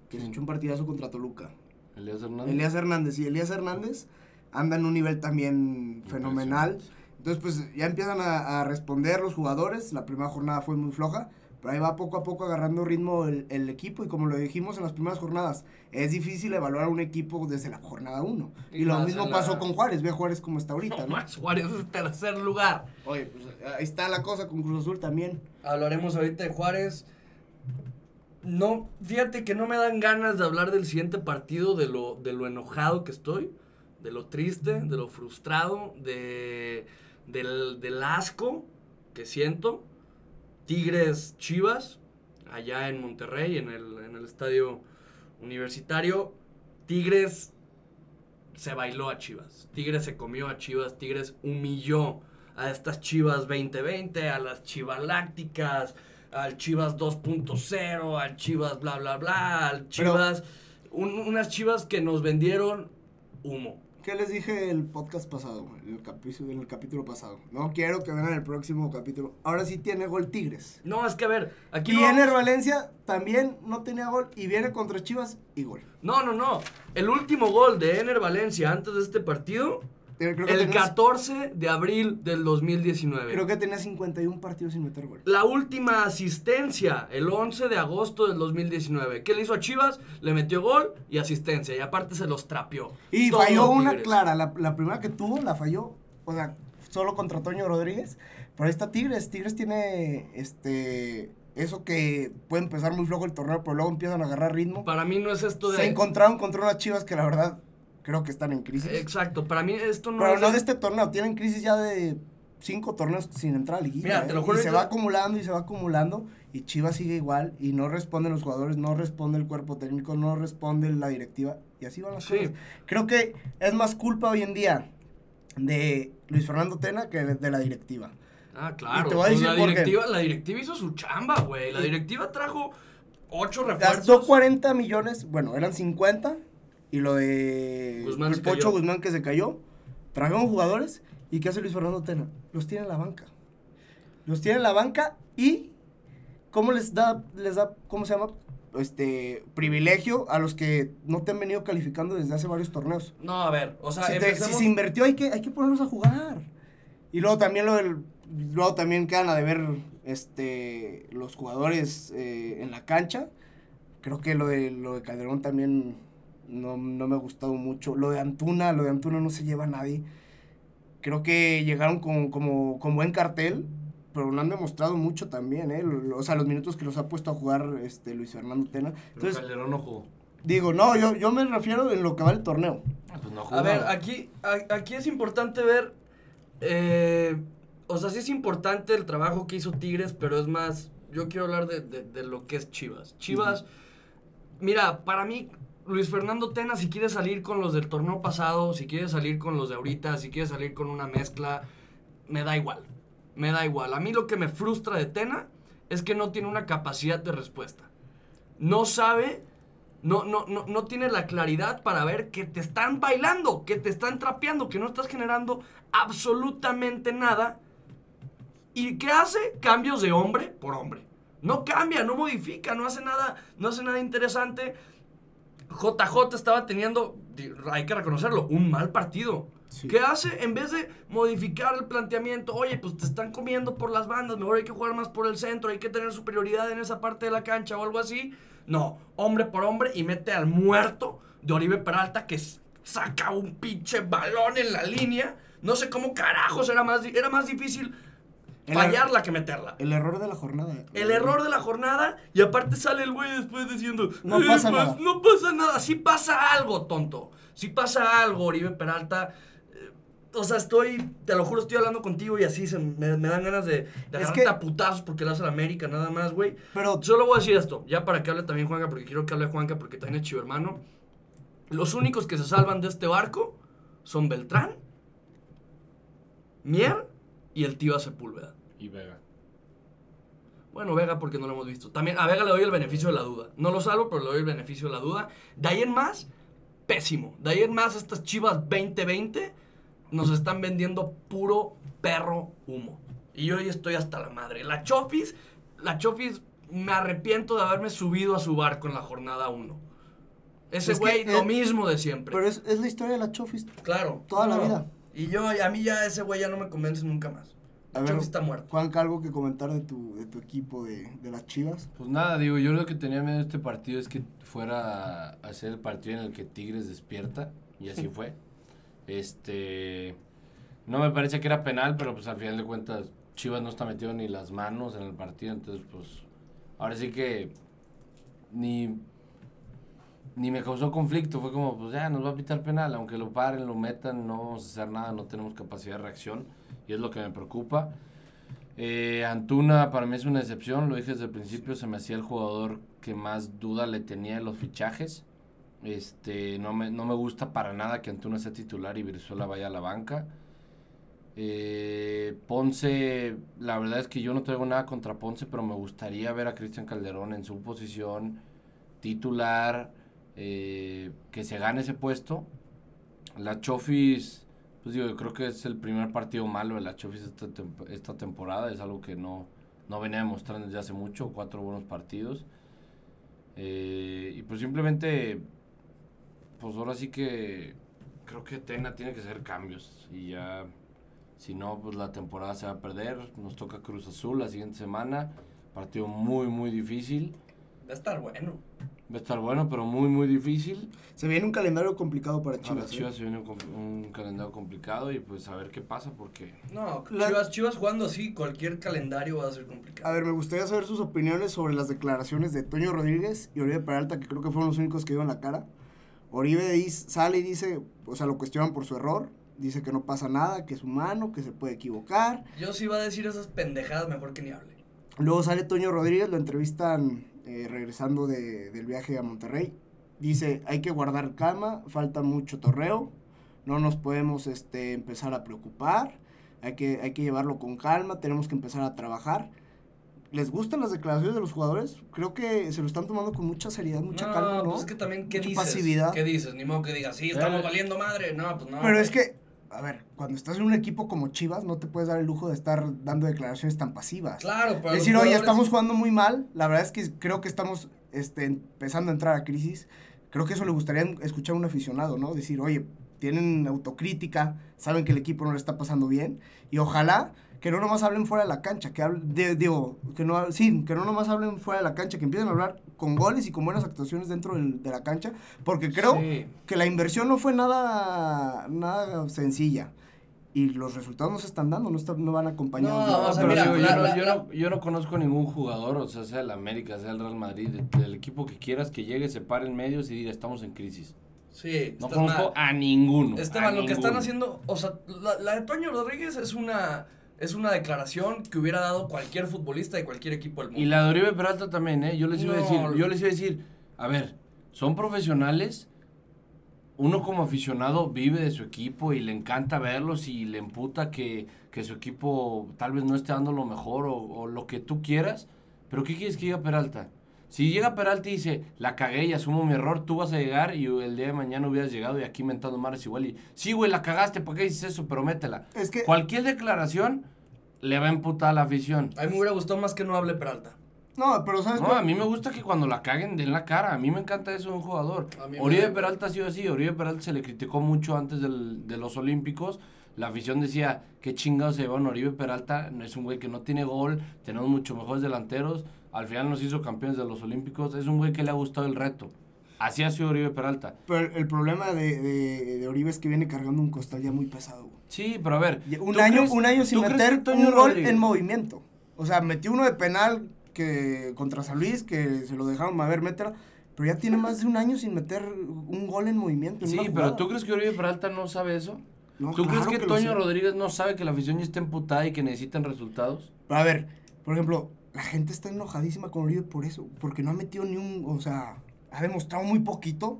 Que se echó un partidazo contra Toluca. Elías Hernández. Elías Hernández. Y Elías Hernández anda en un nivel también fenomenal. Entonces, pues ya empiezan a, a responder los jugadores. La primera jornada fue muy floja. Pero ahí va poco a poco agarrando ritmo el, el equipo. Y como lo dijimos en las primeras jornadas, es difícil evaluar a un equipo desde la jornada 1. Y Y, lo mismo la- pasó con Juárez. Ve a Juárez como está ahorita, No ¿no? más, Juárez es tercer lugar. Oye, pues ahí está la cosa con Cruz Azul también. Hablaremos ahorita de Juárez. No, fíjate que no me dan ganas de hablar del siguiente partido, de lo, de lo enojado que estoy, de lo triste, de lo frustrado, de, del, del asco que siento. Tigres Chivas, allá en Monterrey, en el, en el estadio universitario. Tigres se bailó a Chivas. Tigres se comió a Chivas. Tigres humilló a estas Chivas 2020, a las Chivas Lácticas, al Chivas 2.0, al Chivas bla bla bla, al Pero- Chivas. un- unas Chivas que nos vendieron humo. ¿Qué les dije el podcast pasado? En el, capítulo, en el capítulo pasado. No quiero que vean el próximo capítulo. Ahora sí tiene gol Tigres. No, es que a ver, aquí Y vamos- Valencia también no tenía gol. Y viene contra Chivas y gol. No, no, no. El último gol de Ener Valencia antes de este partido, Creo que, el tenía, 14 de abril del 2019. creo que tenía 51 partidos sin meter gol. La última asistencia, el 11 de agosto del 2019. ¿Qué le hizo a Chivas? Le metió gol y asistencia. Y aparte se los trapeó. Y falló una Tigres. clara. La, la primera que tuvo la falló. O sea, solo contra Toño Rodríguez. Pero ahí está Tigres. Tigres tiene este eso que puede empezar muy flojo el torneo, pero luego empiezan a agarrar ritmo. Para mí no es esto de... Se encontraron contra unas Chivas que la verdad creo que están en crisis. Exacto, para mí esto no Pero es... no de este torneo, tienen crisis ya de cinco torneos sin entrar a liguilla. Mira, te ¿eh? lo juro, Y se va acumulando y se va acumulando y Chivas sigue igual y no responden los jugadores, no responde el cuerpo técnico, no responde la directiva y así van las Sí. cosas. Creo que es más culpa hoy en día de Luis Fernando Tena que de, la directiva. Ah, claro. Y te voy a Pues decir la, por qué. directiva, la directiva hizo su chamba, güey. La directiva trajo ocho Gastó refuerzos. 40 millones, bueno, eran 50 y lo de Guzmán el Pocho cayó. Guzmán que se cayó, trajeron jugadores y ¿qué hace Luis Fernando Tena? Los tiene en la banca. Los tiene en la banca y ¿cómo les da, les da, cómo se llama? Este, privilegio a los que no te han venido calificando desde hace varios torneos. No, a ver, o sea, si, te- si se invirtió hay que, hay que ponerlos a jugar. Y luego también lo del, luego también quedan a deber este, los jugadores eh, en la cancha. Creo que lo de, lo de Calderón también no, no me ha gustado mucho. Lo de Antuna, lo de Antuna no se lleva a nadie. Creo que llegaron con, como, con buen cartel, pero no han demostrado mucho también, ¿eh? Lo- O sea, los minutos que los ha puesto a jugar este, Luis Fernando Tena. Pero Entonces, Calderón no jugó. digo, no, yo, yo me refiero en lo que va el torneo. Ah, Pues no jugó. A ver, aquí, a- aquí es importante ver. eh, o sea, sí es importante el trabajo que hizo Tigres, pero es más. Yo quiero hablar de, de- de lo que es Chivas. Chivas. Mira, para mí, Luis Fernando Tena, si quiere salir con los del torneo pasado, si quiere salir con los de ahorita, si quiere salir con una mezcla, me da igual. Me da igual. A mí lo que me frustra de Tena es que no tiene una capacidad de respuesta. No sabe no, no, no, no tiene la claridad para ver que te están bailando, que te están trapeando, que no estás generando absolutamente nada. ¿Y qué hace? Cambios de hombre por hombre. No cambia, no modifica, no hace nada, no hace nada interesante. JJ estaba teniendo, hay que reconocerlo, un mal partido. Sí. ¿Qué hace? En vez de modificar el planteamiento, oye, pues te están comiendo por las bandas, mejor hay que jugar más por el centro, hay que tener superioridad en esa parte de la cancha o algo así. No, hombre por hombre y mete al muerto de Oribe Peralta que saca un pinche balón en la línea. No sé cómo carajos era más, era más difícil fallarla que meterla. El error de la jornada. El error de la jornada y aparte sale el güey después diciendo No "Eh, pasa pues, nada". No pasa nada, sí pasa algo, tonto. Sí pasa algo, Oribe Peralta. Eh, O sea, estoy, te lo juro, estoy hablando contigo y así se me, me dan ganas de, de Es que- a putazos porque le hace la América nada más, güey. Pero Solo voy a decir esto, ya para que hable también Juanca, porque quiero que hable Juanca porque también es chivo hermano. Los únicos que se salvan de este barco son Beltrán, Mier y el tío Sepúlveda. Y Vega. Bueno, Vega porque no lo hemos visto. También a Vega le doy el beneficio de la duda. No lo salvo, pero le doy el beneficio de la duda. De ahí en más, pésimo. De ahí en más, estas chivas 2020 nos están vendiendo puro perro humo. Y yo hoy estoy hasta la madre. La Chofis, la Chofis, me arrepiento de haberme subido a su barco en la jornada 1. Ese güey, lo mismo de siempre. Pero es, es la historia de la Chofis. claro. toda la vida. Y yo, a mí ya ese güey ya no me convence nunca más. A ver, está muerto. Algo que comentar de tu, de tu equipo de, de las Chivas. Pues nada, digo, yo lo que tenía miedo de este partido es que fuera a ser el partido en el que Tigres despierta, y así fue. Este. No me parece que era penal, pero pues al final de cuentas, Chivas no está metido ni las manos en el partido, entonces pues. Ahora sí que. Ni. Ni me causó conflicto, fue como, pues ya nos va a pitar penal, aunque lo paren, lo metan, no vamos a hacer nada, no tenemos capacidad de reacción, y es lo que me preocupa. Eh, Antuna para mí es una excepción, lo dije desde el principio, se me hacía el jugador que más duda le tenía de los fichajes. Este, no me, no me gusta para nada que Antuna sea titular y Brizuela vaya a la banca. Eh, Ponce, la verdad es que yo no traigo nada contra Ponce, pero me gustaría ver a Cristian Calderón en su posición titular, eh, que se gane ese puesto. La Chofis, pues digo, yo creo que es el primer partido malo de la Chofis esta, esta temporada. Es algo que no, no venía demostrando desde hace mucho, cuatro buenos partidos. Eh, y pues simplemente, pues ahora sí que creo que Tena tiene que hacer cambios. Y ya, si no, pues la temporada se va a perder. Nos toca Cruz Azul la siguiente semana. Partido muy, muy difícil. Va a estar bueno. Va a estar bueno, pero muy, muy difícil. Se viene un calendario complicado para Para Chivas. ¿eh? Chivas se viene un, calendario complicado y pues a ver qué pasa porque No, La- Chivas, Chivas jugando así, cualquier calendario va a ser complicado. A ver, me gustaría saber sus opiniones sobre las declaraciones de Toño Rodríguez y Oribe Peralta, que creo que fueron los únicos que dieron la cara. Oribe dice- sale y dice, o sea, lo cuestionan por su error, dice que no pasa nada, que es humano, que se puede equivocar. Yo sí iba a decir esas pendejadas, mejor que ni hable. Luego sale Toño Rodríguez, lo entrevistan eh, regresando de- del viaje a Monterrey. Dice, hay que guardar calma, falta mucho torreo, no nos podemos este, empezar a preocupar, hay que, hay que llevarlo con calma, tenemos que empezar a trabajar. les gustan las declaraciones de los jugadores, creo que se lo están tomando con mucha seriedad, mucha calma, ¿no? Pues es que también, ¿qué Mucha dices? pasividad. ¿Qué dices? Ni modo que digas, sí, estamos valiendo madre. No, pues no. Pero güey. es que, a ver, cuando estás en un equipo como Chivas, no te puedes dar el lujo de estar dando declaraciones tan pasivas. Claro, pero. Decir, oye, estamos jugando muy mal. La verdad es que creo que estamos este, empezando a entrar a crisis. Creo que eso le gustaría escuchar a un aficionado, ¿no? Decir, oye, tienen autocrítica, saben que el equipo no le está pasando bien. Y ojalá que no nomás hablen fuera de la cancha, que hablen, de- digo, que no, sí, que no nomás hablen fuera de la cancha, que empiecen a hablar con goles y con buenas actuaciones dentro del- de la cancha, porque creo Sí. que la inversión no fue nada, nada sencilla. Y los resultados no se están dando, no, están- no van acompañados. No, de- o sea, pero mira, digo, la- yo, no, la- yo no- yo no conozco ningún jugador, o sea, sea el América, sea el Real Madrid, de- del equipo que quieras que llegue, se pare en medios y diga, estamos en crisis. Sí, No conozco mal. a ninguno. Esteban, a lo que están haciendo, o sea, la, la de Toño Rodríguez es una, es una declaración que hubiera dado cualquier futbolista de cualquier equipo del mundo. Y la de Oribe Peralta también, ¿eh? Yo les iba a decir, yo les iba a decir, a ver, son profesionales, uno como aficionado vive de su equipo y le encanta verlos y le emputa que, que su equipo tal vez no esté dando lo mejor o, o lo que tú quieras, pero ¿qué quieres que diga Peralta? Si llega Peralta y dice, la cagué y asumo mi error, tú vas a llegar y el día de mañana hubieras llegado y aquí mentando mares igual y, sí, güey, la cagaste, ¿por qué dices eso? Pero métela. Es que, Cualquier declaración le va a emputar a la afición. A mí me hubiera gustado más que no hable Peralta. no, pero ¿sabes No, cuál? a mí me gusta que cuando la caguen den la cara. A mí me encanta eso de un jugador. Oribe Peralta ha sido así. Oribe Peralta se le criticó mucho antes del- de los Olímpicos. La afición decía, qué chingados se llevaron Oribe Peralta. Es un güey que no tiene gol. Tenemos mucho mejores delanteros. Al final nos hizo campeones de los Olímpicos. Es un güey que le ha gustado el reto. Así ha sido Oribe Peralta. Pero el problema de, de, de Oribe es que viene cargando un costal ya muy pesado. güey. Sí, pero a ver. Un ¿tú año, crees- un año sin meter un gol Rodríguez- en movimiento. O sea, metió uno de penal que contra San Luis, que se lo dejaron a ver, métela. Pero ya tiene más de un año sin meter un gol en movimiento. en Sí, pero. ¿tú crees que Oribe Peralta no sabe eso? No, ¿Tú claro crees que, Toño. Rodríguez no sabe que la afición ya está emputada y que necesitan resultados? Pero a ver, por ejemplo, la gente está enojadísima con Oribe por eso, porque no ha metido ni un, o sea, ha demostrado muy poquito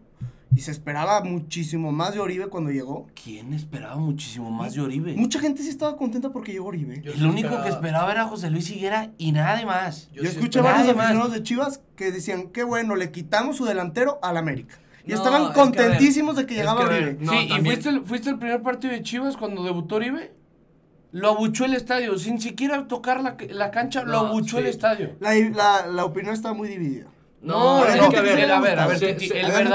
y se esperaba muchísimo más de Oribe cuando llegó. ¿Quién esperaba muchísimo más de Oribe? Mucha gente sí estaba contenta porque llegó Oribe. Yo el sí único esperaba- que esperaba era José Luis Higuera y nada de más. Yo, sí escuché a varios aficionados de Chivas que decían, qué bueno, le quitamos su delantero al América. Y No, estaban es que, a ver, contentísimos de que llegaba que, a Oribe. No, sí, y fuiste el, fuiste el primer partido de Chivas cuando debutó Oribe. Lo abuchó el estadio, sin siquiera tocar la, la cancha, lo abuchó sí. el estadio. La, la, la opinión está muy dividida. No, es que a ver, sí me a ver, a ver, gusta. Titi, Sí, sí, el a ver,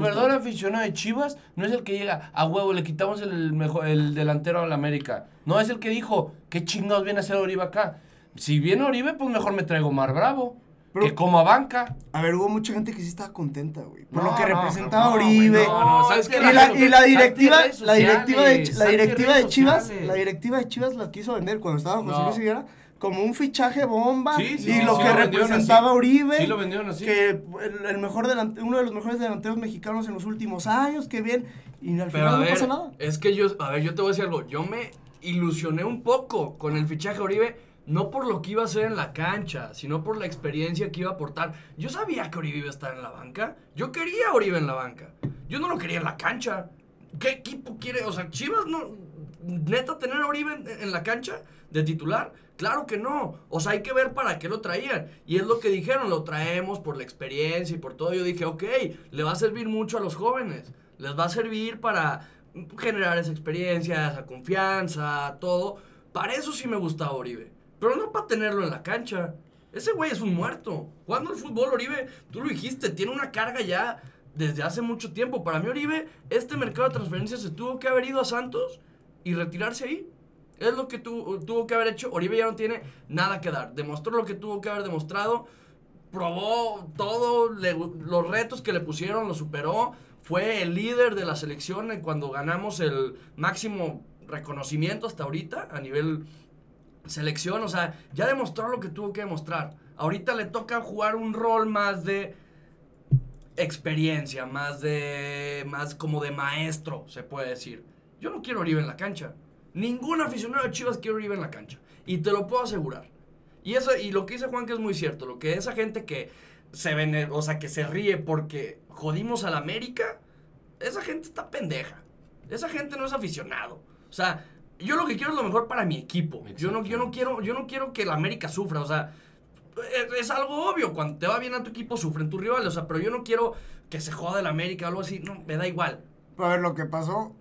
verdadero, el aficionado de Chivas no es el que llega a huevo, le quitamos el mejor, el delantero al América. No, es el que dijo, ¿qué chingados viene a hacer Oribe acá? Si viene Oribe, pues mejor me traigo Mar Bravo. Pero- que como a banca. A ver, hubo mucha gente que sí estaba contenta, güey. Por No, lo que no, representaba no, Oribe. no, no, ¿sabes y, qué? La- y la directiva, la directiva de, la directiva de Chivas, sociales. la directiva de Chivas la quiso vender cuando estaba José No. Luis Higuera como un fichaje bomba Sí, sí, y sí, lo sí que lo representaba así. Oribe. Sí lo vendieron así. Que el, el mejor delante- uno de los mejores delanteros mexicanos en los últimos años, que bien. Y al Pero final a no pasa nada. es que yo, a ver, yo te voy a decir algo. Yo me ilusioné un poco con el fichaje Oribe, no por lo que iba a hacer en la cancha, sino por la experiencia que iba a aportar. Yo sabía que Oribe iba a estar en la banca. Yo quería a Oribe en la banca. Yo no lo quería en la cancha. ¿Qué equipo quiere? O sea, Chivas no. Neta, tener a Oribe en, en la cancha de titular. Claro que no. O sea, hay que ver para qué lo traían. Y es lo que dijeron, lo traemos por la experiencia y por todo. Yo dije, ok, le va a servir mucho a los jóvenes. Les va a servir para generar esa experiencia, esa confianza, todo. Para eso sí me gustaba Oribe. Pero no para tenerlo en la cancha. Ese güey es un muerto. Jugando el fútbol, Oribe, tú lo dijiste, tiene una carga ya desde hace mucho tiempo. Para mí, Oribe, este mercado de transferencias se tuvo que haber ido a Santos y retirarse ahí. Es lo que tu- tuvo que haber hecho. Oribe ya no tiene nada que dar. Demostró lo que tuvo que haber demostrado. Probó todo. los retos que le pusieron, lo superó. Fue el líder de la selección cuando ganamos el máximo reconocimiento hasta ahorita a nivel selección. O sea, ya demostró lo que tuvo que demostrar. Ahorita le toca jugar un rol más de experiencia, más de. más como de maestro, se puede decir. Yo no quiero Oribe en la cancha. Ningún aficionado de Chivas quiere Oribe en la cancha. Y te lo puedo asegurar. Y eso, y lo que dice Juan que es muy cierto, lo que esa gente que se ven, o sea, que se ríe porque jodimos al América, esa gente está pendeja. Esa gente no es aficionado. O sea, yo lo que quiero es lo mejor para mi equipo. Yo no, yo no quiero, yo no quiero que el América sufra. O sea, es, es algo obvio. Cuando te va bien a tu equipo, sufren tus rivales. O sea, pero yo no quiero que se joda el América o algo así. No, me da igual. Pero a ver, lo que pasó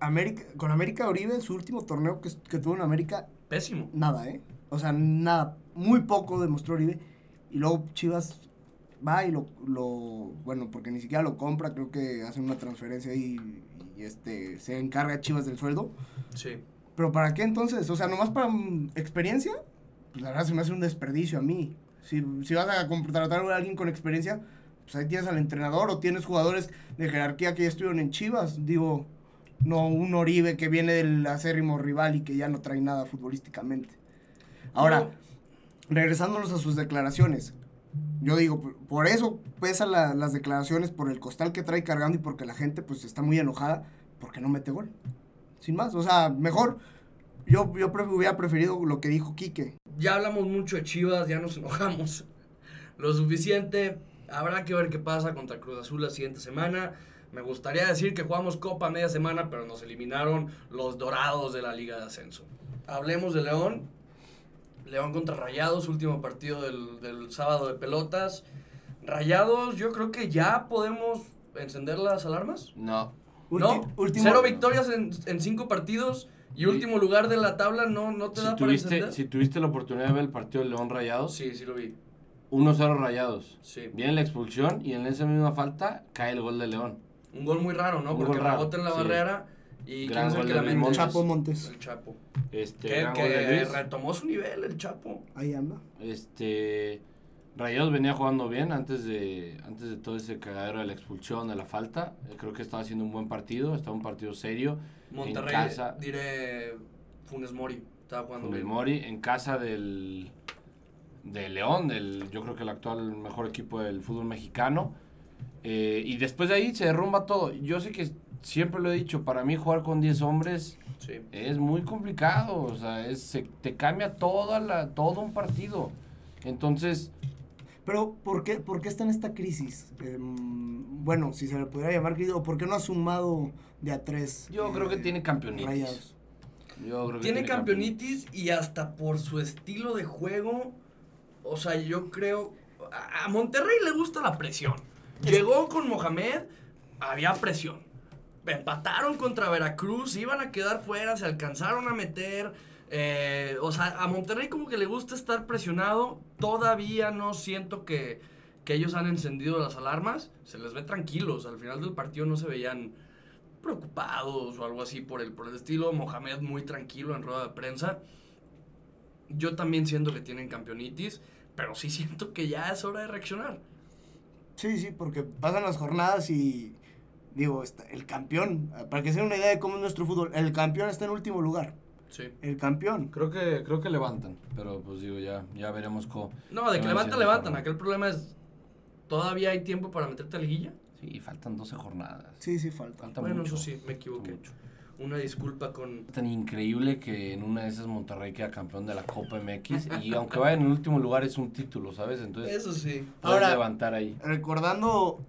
América, con América Uribe, su último torneo que, que tuvo en América, Pésimo. nada, ¿eh? O sea, nada. Muy poco demostró Uribe. Y luego Chivas va y lo, lo bueno, porque ni siquiera lo compra, creo que hacen una transferencia y, y, este, se encarga Chivas del sueldo. Sí. Pero ¿para qué entonces? O sea, nomás para mm, experiencia, pues la verdad se me hace un desperdicio a mí. Si, si vas a contratar a alguien con experiencia, pues ahí tienes al entrenador o tienes jugadores de jerarquía que ya estuvieron en Chivas. Digo, no un Oribe que viene del acérrimo rival y que ya no trae nada futbolísticamente. Ahora, No. regresándonos a sus declaraciones. Yo digo, por- eso pesan la- las declaraciones, por el costal que trae cargando y porque la gente pues está muy enojada porque no mete gol. Sin más, o sea, mejor yo, yo pre- hubiera preferido lo que dijo Quique. Ya hablamos mucho de Chivas, ya nos enojamos lo suficiente. Habrá que ver qué pasa contra Cruz Azul la siguiente semana. Me gustaría decir que jugamos Copa media semana, pero nos eliminaron los dorados de la Liga de Ascenso. Hablemos de León. León contra Rayados, último partido del, del sábado de pelotas. Rayados, yo creo que ya podemos encender las alarmas. No. No, último- cero victorias en, en cinco partidos y Y- último lugar de la tabla no, no te Si da para tuviste, encender. si tuviste la oportunidad de ver el partido de León Rayados, Sí, sí lo vi. 1-0 Rayados. Sí. Viene la expulsión y en esa misma falta cae el gol de León. Un gol muy raro, ¿no? Un Porque rebota en la sí. barrera y Gran quién es el gol que de la. Montes. Chapo Montes. El Chapo. Este, Que, gran que gol de Luis. retomó su nivel el Chapo. Ahí anda. Este Rayados venía jugando bien antes de antes de todo ese cagadero de la expulsión, de la falta. Eh, Creo que estaba haciendo un buen partido, estaba un partido serio. Monterrey, en casa, diré Funes Mori. Estaba jugando Funes bien. Mori, en casa del de León, del yo creo que el actual mejor equipo del fútbol mexicano. Eh, y después de ahí se derrumba todo. Yo sé que siempre lo he dicho, para mí jugar con 10 hombres Sí. es muy complicado, o sea, es, se- te cambia toda la, todo un partido. Entonces, Pero, ¿por qué, ¿por qué está en esta crisis? Em, bueno, si se le pudiera llamar crisis, o ¿por qué no ha sumado de a tres? yo creo que eh, tiene campeonitis. Rayados? Yo creo que Tiene campeonitis y hasta por su estilo de juego. O sea, yo creo. A a Monterrey le gusta la presión. Llegó con Mohamed, había presión. Empataron contra Veracruz, iban a quedar fuera, se alcanzaron a meter. Eh, o sea, a Monterrey como que le gusta estar presionado. Todavía no siento que, que ellos han encendido las alarmas. Se les ve tranquilos. Al final del partido no se veían preocupados o algo así por el, por el estilo. Mohamed muy tranquilo en rueda de prensa. Yo también siento que tienen campeonitis, pero sí siento que ya es hora de reaccionar. Sí, sí, porque pasan las jornadas y digo, el campeón, para que se den una idea de cómo es nuestro fútbol, el campeón está en último lugar. Sí. El campeón. Creo que, creo que levantan, pero pues digo, ya, ya veremos cómo. No, de que levantan. jornada. Aquel problema es, ¿todavía hay tiempo para meterte a liguilla? Sí, faltan 12 jornadas. Sí, sí, falta. Falta bueno, mucho. eso sí, me equivoqué. mucho. Una disculpa con... Tan increíble que en una de esas Monterrey queda campeón de la Copa MX y aunque vaya en el último lugar es un título, ¿sabes? Entonces Eso sí. Ahora- levantar ahí. Recordando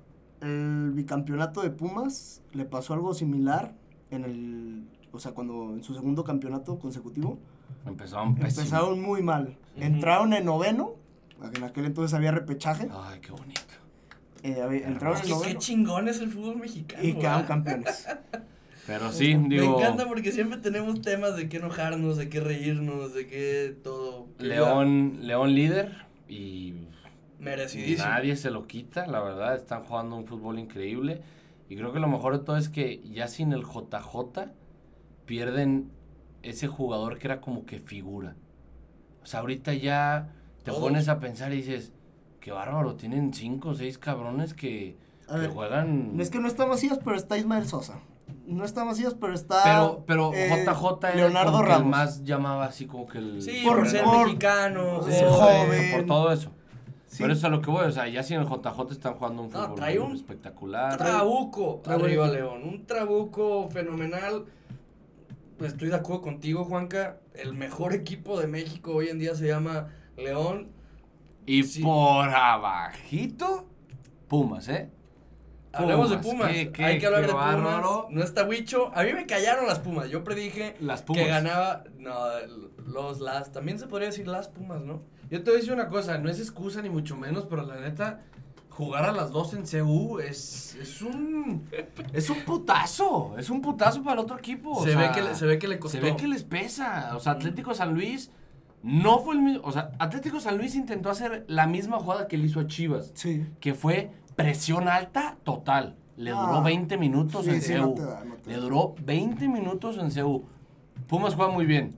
el bicampeonato de Pumas, le pasó algo similar en el, o sea, cuando en su segundo campeonato consecutivo, Empezaron pésimo. empezaron muy mal. Ujú. Entraron en noveno, en aquel entonces había repechaje, Ay, qué bonito. eh, había- entraron Es en que qué noveno chingón es el fútbol mexicano. y quedaron ¿verdad? campeones. Pero sí, Me digo, encanta porque siempre tenemos temas de qué enojarnos, de qué reírnos, de qué todo. León, León líder y Merecidísimo. nadie se lo quita, la verdad, están jugando un fútbol increíble y creo que lo mejor de todo es que ya sin el JJ pierden ese jugador que era como que figura. O sea, ahorita ya te Todos. pones a pensar y dices, qué bárbaro, tienen cinco o seis cabrones que, A que ver, juegan... Es que no está Macías, pero está Ismael Sosa. No está Macías, pero está. Pero, pero eh, JJ era Leonardo como que el Ramos. más llamaba así como que el... Sí, Por- por, ser por- mexicano, por ser joven. Por todo eso. Sí. Pero eso es a lo que voy, o sea, ya sin el JJ están jugando un No, fútbol trae un espectacular. Trabuco Trae arriba León. Un trabuco fenomenal. Pues estoy de acuerdo contigo, Juanca. El mejor equipo de México hoy en día se llama León. Y Sí. por abajito, Pumas, ¿eh? Hablemos de Pumas, Pumas. qué- qué- Hay que hablar de Pumas. bárbaro. No está Huicho. A mí me callaron las Pumas. Yo predije Las Pumas. que ganaba. No, los las. También se podría decir las Pumas, ¿no? Yo te voy a decir una cosa, no es excusa ni mucho menos, pero la neta, jugar a las dos en CU es, es un es un putazo, es un putazo para el otro equipo. o se, sea, ve que le, se ve que le costó. se ve que les pesa. O sea, Atlético San Luis no fue el mismo. O sea, Atlético San Luis intentó hacer la misma jugada que le hizo a Chivas, Sí. que fue presión alta total. Le duró Ah, 20 minutos sí, en sí, CU. no te da, no te Le duró 20 minutos en CU. Pumas juega muy bien.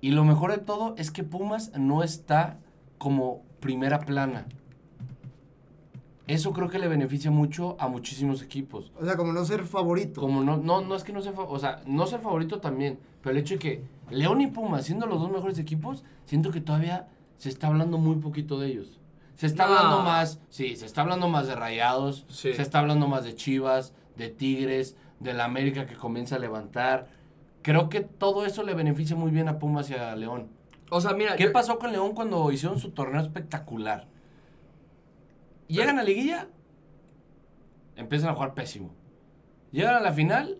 Y lo mejor de todo es que Pumas no está como primera plana. Eso creo que le beneficia mucho a muchísimos equipos. O sea, como no ser favorito. Como no, no, no es que no sea, o sea, no ser favorito también, pero el hecho de que León y Pumas, siendo los dos mejores equipos, siento que todavía se está hablando muy poquito de ellos. Se está No. hablando más, sí, se está hablando más de Rayados, Sí. se está hablando más de Chivas, de Tigres, de la América que comienza a levantar. Creo que todo eso le beneficia muy bien a Pumas y a León. O sea, mira. ¿Qué yo- pasó con León cuando hicieron su torneo espectacular? Llegan a liguilla, empiezan a jugar pésimo. Llegan a la final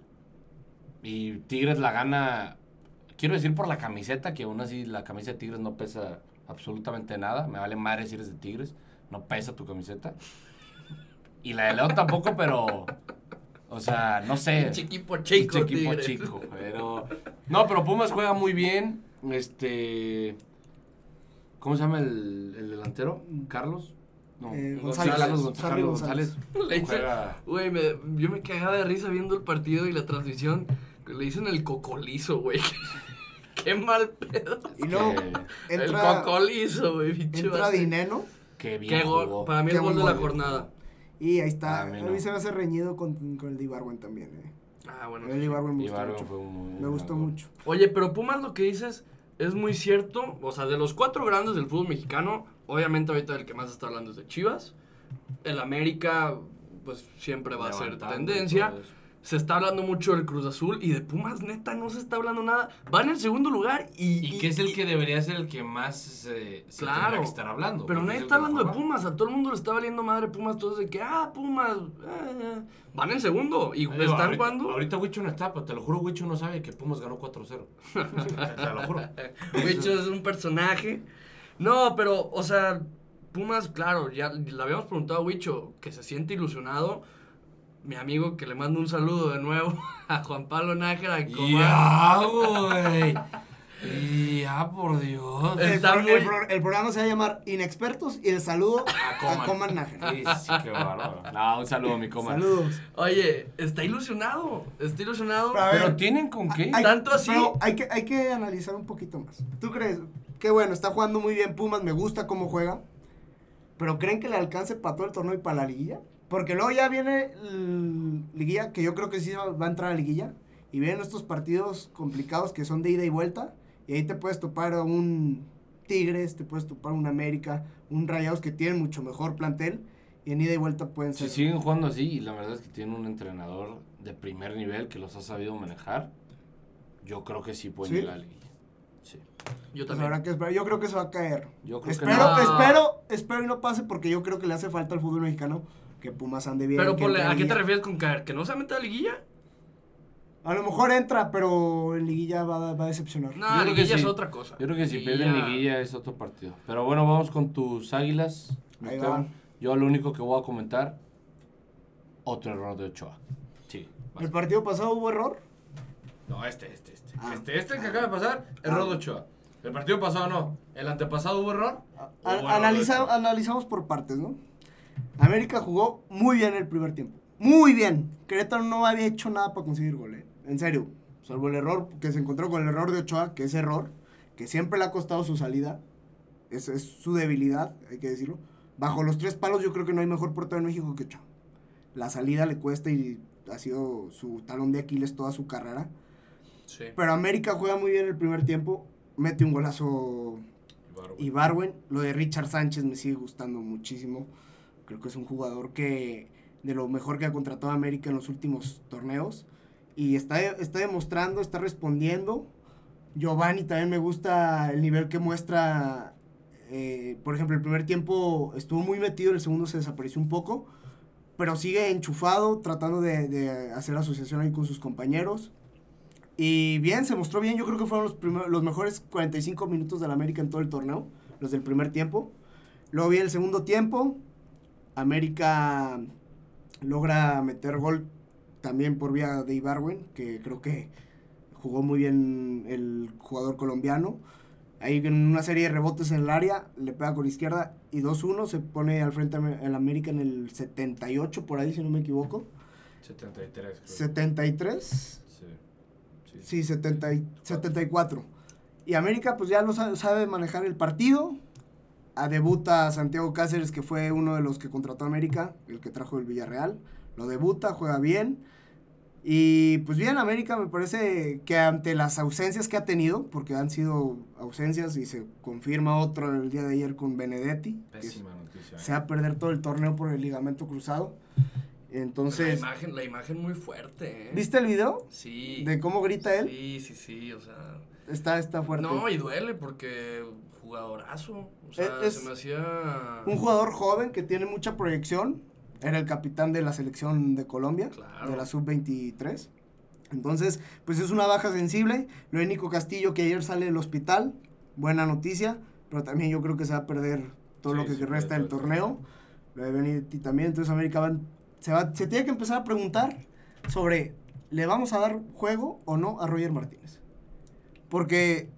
y Tigres la gana, quiero decir por la camiseta, que aún así la camisa de Tigres no pesa absolutamente nada. Me vale madre si eres de Tigres, no pesa tu camiseta. Y la de León tampoco, pero... O sea, no sé. Pinche equipo chico, Tigres. chico, pero... No, pero Pumas juega muy bien. Este... ¿Cómo se llama el, el delantero? ¿Carlos? No, Eh, González. Carlos González. González. Güey, me- yo me cagaba de risa viendo el partido y la transmisión. Le dicen el cocolizo, güey. Qué mal pedo. Y luego Que- el entra, cocolizo, güey. entra. Dineno Qué bien Qué gol. jugó. Para mí Qué el gol de la jornada. y ahí está. A A mí no. se me hace reñido con, con el de Ibarwen también. Eh. Ah, bueno. El de Ibarwen me gustó Ibargüen mucho. un Me gustó mucho. Oye, pero Pumas lo que dices es muy cierto. O sea, de los cuatro grandes del fútbol mexicano, obviamente ahorita el que más está hablando es de Chivas. El América, pues siempre va a ser tendencia. Se está hablando mucho del Cruz Azul y de Pumas, neta, no se está hablando nada. Va en el segundo lugar y. Y que es el y- que debería ser el que más eh, se Claro. que estar hablando. Pero nadie es está hablando de. Pumas. A todo el mundo le está valiendo madre Pumas. Todos de que, ah, Pumas. eh, eh. Van en segundo. ¿Y están ahorita, jugando? Ahorita Wicho no está, pero te lo juro, Wicho no sabe que Pumas ganó 4-0. te lo juro. Wicho es un personaje. No, pero, o sea, Pumas, claro, ya le habíamos preguntado a Wicho que se siente ilusionado. Mi amigo, que le mando un saludo de nuevo a Juan Pablo Nájera. Ya, güey. Ya, por Dios. El, Está pro- muy- el pro- el programa se va a llamar Inexpertos y el saludo a Coman. Coman Nájera. Sí, sí, qué bárbaro. No, un saludo, mi coma. Saludos. Oye, está ilusionado. Está ilusionado. Pero a Pero ver, tienen con qué. hay- tanto así- pero hay que, hay que analizar un poquito más. ¿Tú crees? Que bueno, está jugando muy bien Pumas, me gusta cómo juega. Pero ¿creen que le alcance para todo el torneo y para la liguilla? Porque luego ya viene liguilla, que yo creo que sí va a entrar a liguilla. Y vienen estos partidos complicados que son de ida y vuelta. Y ahí te puedes topar a un Tigres, te puedes topar a un América, un Rayados que tienen mucho mejor plantel. Y en ida y vuelta pueden Si ser. siguen jugando así, y la verdad es que tienen un entrenador de primer nivel que los ha sabido manejar, yo creo que sí pueden ¿Sí? ir a la liguilla. Sí. Yo Pues también. habrá que esperar. Yo creo que se va a caer. Yo creo que Espero, no. espero, espero y no pase porque yo creo que le hace falta al fútbol mexicano que Pumas ande bien. Pero que ponle, ¿a qué te refieres con caer? ¿Que no se mete a la liguilla? A lo mejor entra, pero en liguilla va, a- va a decepcionar. No, Yo creo que liguilla es sí. otra cosa. Yo creo que si Liguilla- pierden liguilla es otro partido. Pero bueno, vamos con tus águilas. Ahí va. Yo lo único que voy a comentar, otro error de Ochoa. Sí. vas. ¿El partido pasado hubo error? No, este, este, este. Ah. Este, este que acaba de pasar, error de Ochoa. El partido pasado no. El antepasado hubo error. A- hubo analiza- analizamos por partes, ¿no? América jugó muy bien el primer tiempo. Muy bien. Querétaro no había hecho nada para conseguir gol, ¿eh? En serio. Salvo el error que se encontró con el error de Ochoa, que es error, que siempre le ha costado su salida. Es, es su debilidad, hay que decirlo. Bajo los tres palos yo creo que no hay mejor portero en México que Ochoa. La salida le cuesta y ha sido su talón de Aquiles toda su carrera. Sí. Pero América juega muy bien el primer tiempo. Mete un golazo Ibarwen. Lo de Richard Sánchez me sigue gustando muchísimo. Creo que es un jugador que de lo mejor que ha contratado América en los últimos torneos. Y está, está demostrando, está respondiendo. Giovanni también me gusta el nivel que muestra. eh, por ejemplo, el primer tiempo estuvo muy metido, el segundo se desapareció un poco. pero sigue enchufado, tratando de, de hacer asociación ahí con sus compañeros. Y bien, se mostró bien. Yo creo que fueron los, primeros, los mejores 45 minutos del América en todo el torneo, los del primer tiempo. Luego viene el segundo tiempo. América logra meter gol también por vía de Ibarwen, que creo que jugó muy bien el jugador colombiano. Ahí en una serie de rebotes en el área, le pega con izquierda y 2-1, se pone al frente el América en el 78, por ahí si no me equivoco. 73. Creo. 73. Sí. sí. Sí, 70 y- 74. Y América pues ya lo sabe, sabe manejar el partido. A debuta Santiago Cáceres, que fue uno de los que contrató a América, el que trajo el Villarreal. Lo debuta, juega bien. Y pues bien, América me parece que ante las ausencias que ha tenido, porque han sido ausencias y se confirma otro el día de ayer con Benedetti, que Pésima noticia. se va a perder todo el torneo por el ligamento cruzado. Entonces, la imagen, la imagen muy fuerte, ¿eh? ¿viste el video? Sí. De cómo grita él. Sí, sí, sí, o sea... Está, está fuerte. No, y duele porque jugadorazo. O sea, Es- se me hacía... Un jugador joven que tiene mucha proyección. Era el capitán de la selección de Colombia, Claro. de la sub-23. Entonces, pues es una baja sensible. Lo de Nico Castillo, que ayer sale del hospital. Buena noticia. Pero también yo creo que se va a perder todo Sí, lo que sí, resta del el torneo. Lo de Benedetti también. Entonces, América va- se, va, se tiene que empezar a preguntar sobre: ¿le vamos a dar juego o no a Roger Martínez? Porque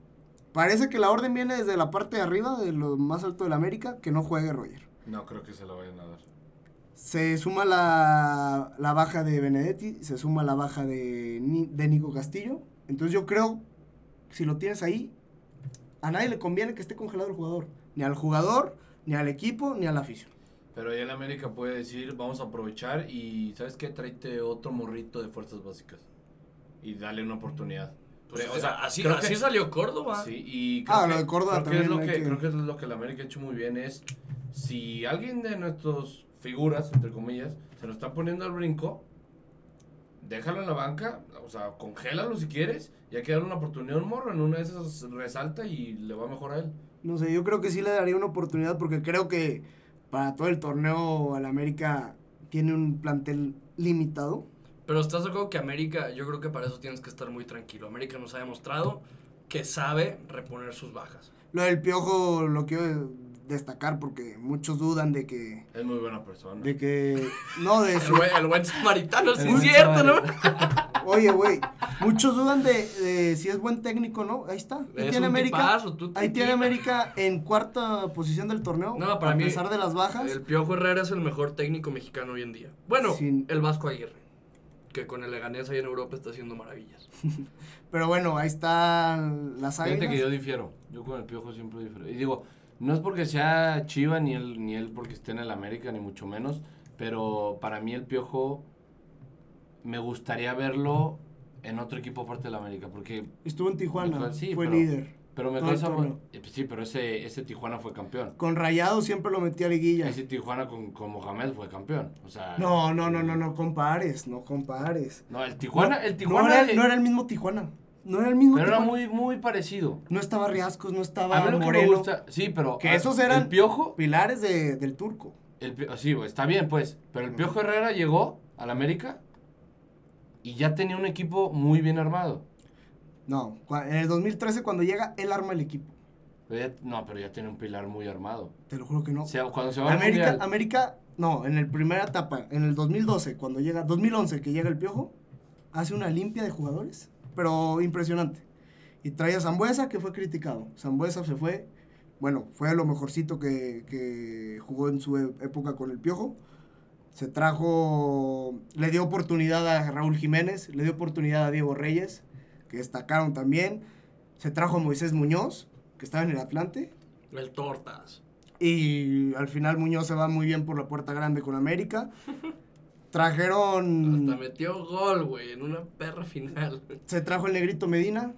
parece que la orden viene desde la parte de arriba, de lo más alto del América, que no juegue Roger. No creo que se lo vayan a dar. Se suma la, la baja de Benedetti, se suma la baja de, de Nico Castillo. Entonces yo creo, si lo tienes ahí, a nadie le conviene que esté congelado el jugador. Ni al jugador, ni al equipo, ni a la afición. Pero ahí en América puede decir, vamos a aprovechar y, ¿sabes qué? Tráete otro morrito de fuerzas básicas. Y dale una oportunidad. Pues, Pero, o sea, así, creo así que- salió Córdoba. Sí, y Ah, creo lo que- de Córdoba creo que es lo también que, que- creo que es lo que el América ha hecho muy bien es, si alguien de nuestras figuras, entre comillas, se nos está poniendo al brinco, déjalo en la banca, o sea, congélalo si quieres, y hay que darle una oportunidad a un morro, en una de esas resalta y le va mejor a él. No sé, yo creo que sí le daría una oportunidad porque creo que para todo el torneo al América tiene un plantel limitado. Pero estás de acuerdo que América, yo creo que para eso tienes que estar muy tranquilo. América nos ha demostrado que sabe reponer sus bajas. Lo del piojo lo quiero destacar porque muchos dudan de que... Es muy buena persona. De que... No, de El su... buen, el buen samaritano, sí El es cierto, ¿no? Oye, güey, muchos dudan de, de si es buen técnico, ¿no? Ahí está. Ahí Es tiene América. tipazo, tú Ahí tiene. América en cuarta posición del torneo. No, para a mí, pesar de las bajas. El Piojo Herrera es el mejor técnico mexicano hoy en día. Bueno, Sin- el Vasco Aguirre, que con el Leganés ahí en Europa está haciendo maravillas. Pero bueno, ahí están las Fíjate águilas. que yo difiero. Yo con el piojo siempre difiero. Y digo, no es porque sea Chiva, ni él, ni él porque esté en el América, ni mucho menos. Pero para mí el piojo me gustaría verlo en otro equipo aparte del América. Porque, Estuvo en Tijuana. Sí, fue pero- líder. pero me torneo. eh, Sí, pero ese, ese Tijuana fue campeón. Con Rayado siempre lo metía a liguilla. Ese Tijuana con, con Mohamed fue campeón. O sea. No, no, no, no, no compares, no compares. No, el Tijuana. No, el no Tijuana era, de- no era el mismo Tijuana. No era el mismo pero era muy, muy parecido. No estaba Riascos, no estaba A que me Moreno. gusta. Sí, pero. Que esos eran- El piojo. Pilares de, del turco. El, sí, está bien, pues. Pero el Piojo Herrera llegó al América y ya tenía un equipo muy bien armado. No, en el 2013 cuando llega, él arma el equipo. Pero ya- no, pero ya tiene un pilar muy armado. Te lo juro que no. O sea, cuando se va América, Mundial, América, no, en el primera etapa, en el 2012, cuando llega, 2011, que llega el Piojo, hace una limpia de jugadores, pero impresionante. Y trae a Zambuesa, que fue criticado. Zambuesa se fue, bueno, fue lo mejorcito que, que jugó en su e- época con el Piojo. Se trajo, le dio oportunidad a Raúl Jiménez, le dio oportunidad a Diego Reyes, que destacaron también. Se trajo a Moisés Muñoz, que estaba en el Atlante. El Tortas. Y al final Muñoz se va muy bien por la puerta grande con América. Trajeron. Hasta metió gol, güey, en una perra final. Se trajo el Negrito Medina.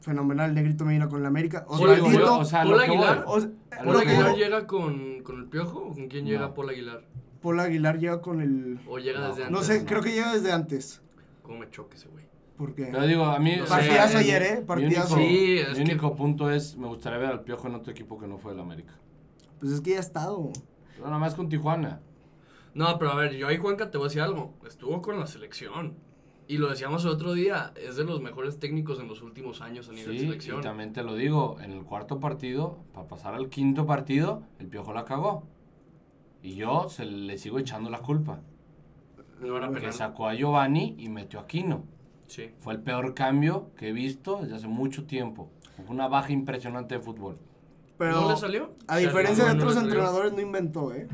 Fenomenal el Negrito Medina con la América. Osvaldito. o sea, Paul Aguilar. Os- ¿Paul Aguilar llega con, con el Piojo o con quién llega. Paul Aguilar? Paul Aguilar llega con el. ¿O llega No, desde antes? No sé, creo que llega desde antes. ¿Cómo me choque ese güey? Porque. Pero digo, a mí. Es- ayer, ¿eh? mi Partidazo. único, Sí, es mi que- único punto es: me gustaría ver al Piojo en otro equipo que no fue el América. Pues es que ya ha estado. Pero nada más con Tijuana. No, pero a ver, yo ahí, Juanca, te voy a decir algo. Estuvo con la selección. Y lo decíamos el otro día, es de los mejores técnicos en los últimos años a nivel Sí, selección. y también te lo digo, en el cuarto partido, para pasar al quinto partido, el Piojo la cagó. Y yo se le sigo echando la culpa. No era Que sacó a Giovanni y metió a Quino. Sí. Fue el peor cambio que he visto desde hace mucho tiempo. Fue una baja impresionante de fútbol. Pero ¿No le salió? a diferencia de otros entrenadores no inventó, ¿eh?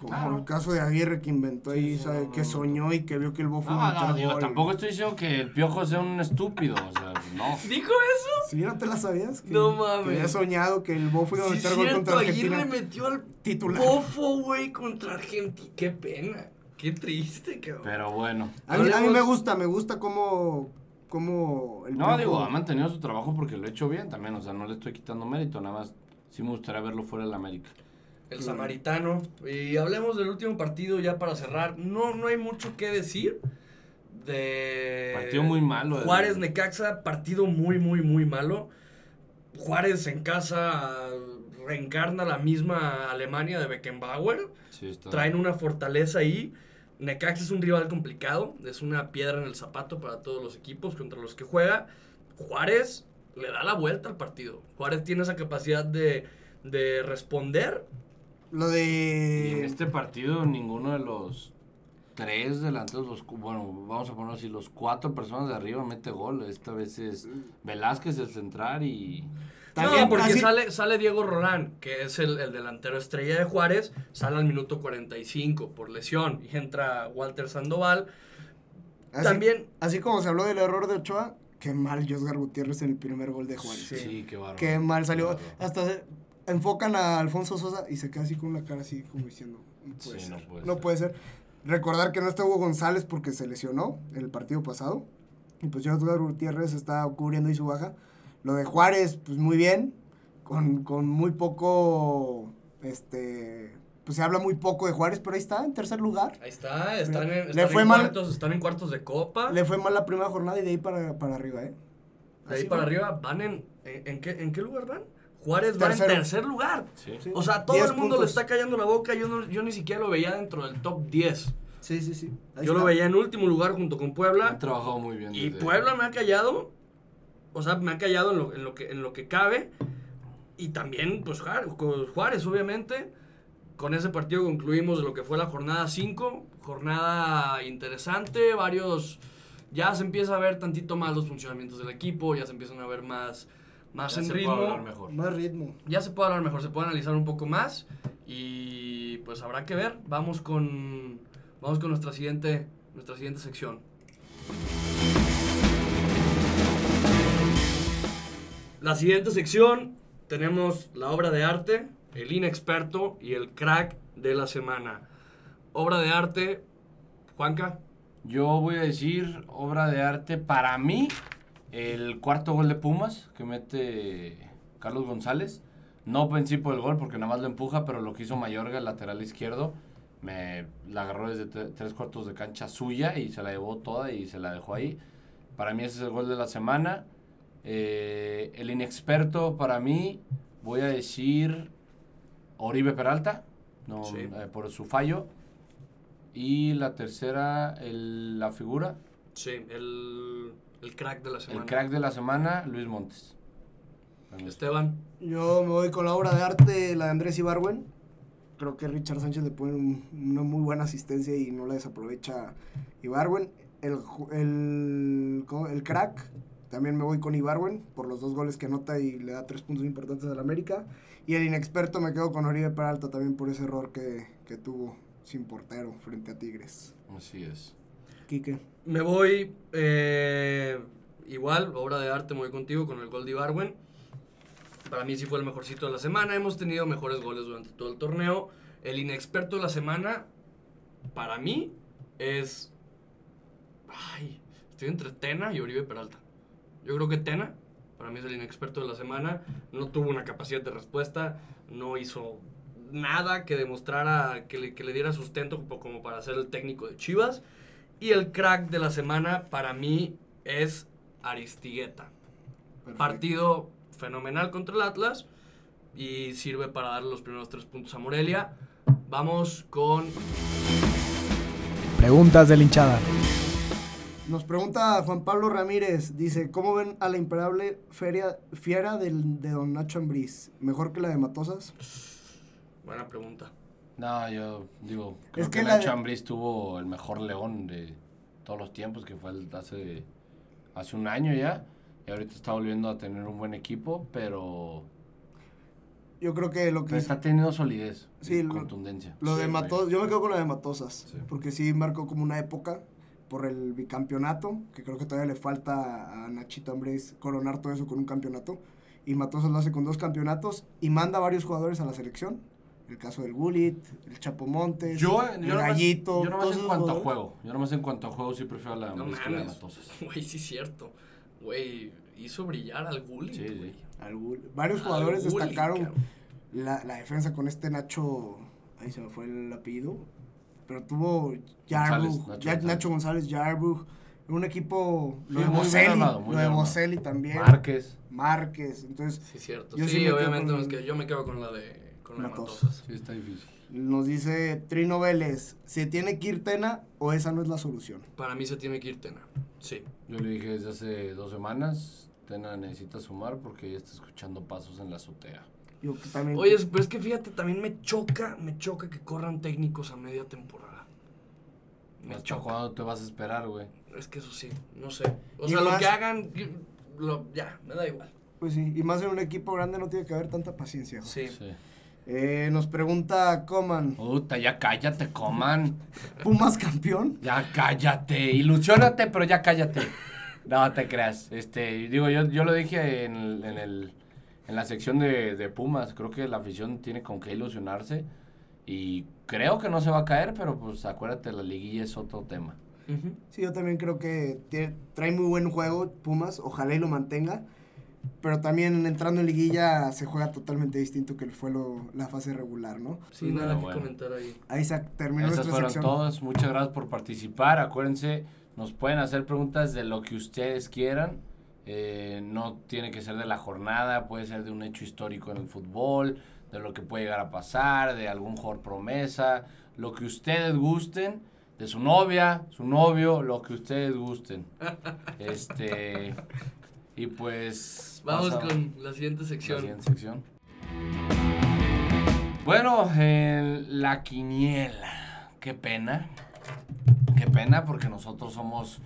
Como Claro. el caso de Aguirre que inventó ahí, Sí, sí, sabe, no, que no, soñó y que vio que el Bo fue No, a no, digo, gol. tampoco estoy diciendo que el Piojo sea un estúpido. O sea, no. ¿Dijo eso? ¿Sí no te la sabías? Que, No mames. Que había soñado que el Bo fue a Sí, meter gol cierto, contra Argentina. Aguirre metió al Titular. bofo, güey, contra Argentina. Qué pena. Qué triste, cabrón. Pero bueno. A mí, a mí me gusta, me gusta cómo, cómo el No, Piojo- digo, ha mantenido su trabajo porque lo he hecho bien también. O sea, no le estoy quitando mérito. Nada más sí me gustaría verlo fuera de la América. El samaritano. Y hablemos del último partido ya para cerrar. No, no hay mucho que decir. De. Partido muy malo, el- Juárez Necaxa, partido muy, muy, muy malo. Juárez en casa reencarna la misma Alemania de Beckenbauer. Sí. Traen una fortaleza ahí. Necaxa es un rival complicado. Es una piedra en el zapato para todos los equipos contra los que juega. Juárez le da la vuelta al partido. Juárez tiene esa capacidad de, de responder. Lo Y de... en este partido ninguno de los tres delanteros, los, bueno, vamos a poner así, los cuatro personas de arriba mete gol. Esta vez es Velázquez el central y... También, no, porque así- sale, sale Diego Rolán, que es el, el delantero estrella de Juárez, sale al minuto 45 por lesión y entra Walter Sandoval. así- También, Así como se habló del error de Ochoa, qué mal Josgar Gutiérrez en el primer gol de Juárez. Sí. Sí, qué bárbaro. Qué mal salió. Qué. Hasta enfocan a Alfonso Sosa y se queda así con la cara así como diciendo, no puede Sí, ser. no puede no ser. puede ser. Recordar que no está Hugo González porque se lesionó en el partido pasado. Y pues Josgar Gutiérrez está cubriendo ahí su baja. Lo de Juárez, pues muy bien. Con, con muy poco, este, pues se habla muy poco de Juárez, pero ahí está, en tercer lugar. ahí está, están en, Le están fue en mal. cuartos, están en cuartos de copa. Le fue mal la primera jornada y de ahí para, para arriba, ¿eh? de ahí para fue. arriba van en, en, ¿en qué, ¿en qué lugar van? Juárez va en tercer lugar. Sí. Sí. O sea, todo 10 el mundo le puntos. está callando la boca. Yo, no, yo ni siquiera lo veía dentro del top 10. Sí, sí, sí. Ahí yo lo veía en último lugar junto con Puebla. Han trabajado muy bien. Y desde- Puebla me ha callado. O sea, me ha callado en lo, en lo, que, en lo que cabe. Y también, pues Juárez, obviamente. Con ese partido concluimos de lo que fue la jornada 5. Jornada interesante. Varios. Ya se empieza a ver tantito más los funcionamientos del equipo. Ya se empiezan a ver más, más Ya en se puede ritmo. hablar mejor. Más ritmo. Ya se puede hablar mejor, se puede analizar un poco más. Y pues habrá que ver. Vamos con. Vamos con nuestra siguiente. Nuestra siguiente sección. La siguiente sección tenemos la obra de arte, el inexperto y el crack de la semana. Obra de arte, Juanca. Yo voy a decir obra de arte para mí, el cuarto gol de Pumas que mete Carlos González. No pensé por el gol porque nada más lo empuja, pero lo que hizo Mayorga, el lateral izquierdo, me la agarró desde tre- tres cuartos de cancha suya y se la llevó toda y se la dejó ahí. Para mí ese es el gol de la semana. Eh, el inexperto para mí, voy a decir Oribe Peralta, no, Sí. eh, por su fallo. Y la tercera, el- la figura, Sí, el, el crack de la semana. el crack de la semana, Luis Montes. Esteban. Yo me voy con la obra de arte, la de Andrés Ibarwen. Creo que Richard Sánchez le pone un- una muy buena asistencia y no la desaprovecha Ibarwen. El, el, el crack, también me voy con Ibarwen por los dos goles que anota y le da tres puntos importantes al América. Y el inexperto me quedo con Oribe Peralta también por ese error que, que tuvo sin portero frente a Tigres. Así es. Quique. Me voy eh, igual, obra de arte, me voy contigo con el gol de Ibarwen. Para mí sí fue el mejorcito de la semana. Hemos tenido mejores goles durante todo el torneo. El inexperto de la semana, para mí, es... Ay, estoy entre Tena y Oribe Peralta. Yo creo que Tena, para mí es el inexperto de la semana. No tuvo una capacidad de respuesta, no hizo nada que demostrara, que le, que le diera sustento como- para ser el técnico de Chivas. Y el crack de la semana para mí es Aristigueta. Perfecto. Partido fenomenal contra el Atlas y sirve para dar los primeros tres puntos a Morelia. Vamos con Preguntas de la hinchada. Nos pregunta Juan Pablo Ramírez, dice, ¿cómo ven a la imparable feria, fiera del, de Don Nacho Ambriz? ¿Mejor que la de Matosas? Buena pregunta. No, yo digo, creo Es que, que la Nacho de- Ambriz tuvo el mejor león de todos los tiempos, que fue el hace, hace un año ya. Y ahorita está volviendo a tener un buen equipo, pero, Yo creo que lo que hizo- está teniendo solidez Sí, lo- contundencia. Lo de. Matosas, yo me quedo con lo de Matosas, Sí. porque sí marcó como una época por el bicampeonato, que creo que todavía le falta a Nachito Ambriz coronar todo eso con un campeonato, y Matosas lo hace con dos campeonatos y manda a varios jugadores a la selección. El caso del Gullit, el Chapo Montes, Yo, el yo nomás, Gallito, yo nomás en cuanto a juego, yo nomás en cuanto a juego sí prefiero a la No que la mames. Matosas. Güey, sí es cierto. Güey, hizo brillar al Gullit, Sí, güey. Al Gullit. Varios Al jugadores Gullit, destacaron la, la defensa con este Nacho, ahí se me fue el apellido, pero tuvo Yarbrough, Nacho Ya- González. Nacho González, Yarbrough, un equipo, Sí, lo de Boselli, lo. Boselli también, Márquez, Márquez, entonces Sí, cierto. Yo sí, obviamente con- que- yo me quedo con la de, con sí está difícil. nos dice Trino Vélez, ¿se tiene que ir Tena o esa no es la solución? Para mí se tiene que ir Tena. Sí. Yo le dije desde hace dos semanas, Tena necesita sumar porque ya está escuchando pasos en la azotea. Yo que también, Oye, pero es que fíjate, también me choca, me choca que corran técnicos a media temporada. Me ¿Hasta choca. cuándo te vas a esperar, güey? Es que eso sí, no sé. O sea, lo que hagan, lo, ya, me da igual. pues sí, y más en un equipo grande no tiene que haber tanta paciencia. Sí. Sí. Eh, nos pregunta Coman, Puta, ya cállate, coman. ¿Pumas campeón? Ya cállate. Ilusiónate, pero ya cállate. No te creas. Este, digo, yo, yo lo dije en, el- en, el, en la sección de, de Pumas. Creo que la afición tiene con qué ilusionarse. Y creo que no se va a caer, pero pues acuérdate, la liguilla es otro tema. Sí, yo también creo que tiene- trae muy buen juego Pumas, ojalá y lo mantenga. Pero también entrando en liguilla se juega totalmente distinto que fue lo- la fase regular, ¿no? Sí, nada que bueno. comentar ahí. Ahí se terminó Esas nuestra fueron sección. todas. Muchas gracias por participar. Acuérdense, nos pueden hacer preguntas de lo que ustedes quieran. Eh, no tiene que ser de la jornada, puede ser de un hecho histórico en el fútbol, de lo que puede llegar a pasar, de algún jugador promesa, lo que ustedes gusten, de su novia, su novio, lo que ustedes gusten. Este y pues Vamos con la siguiente la sección. siguiente sección. Bueno, en la quiniela. Qué pena. Qué pena porque nosotros somos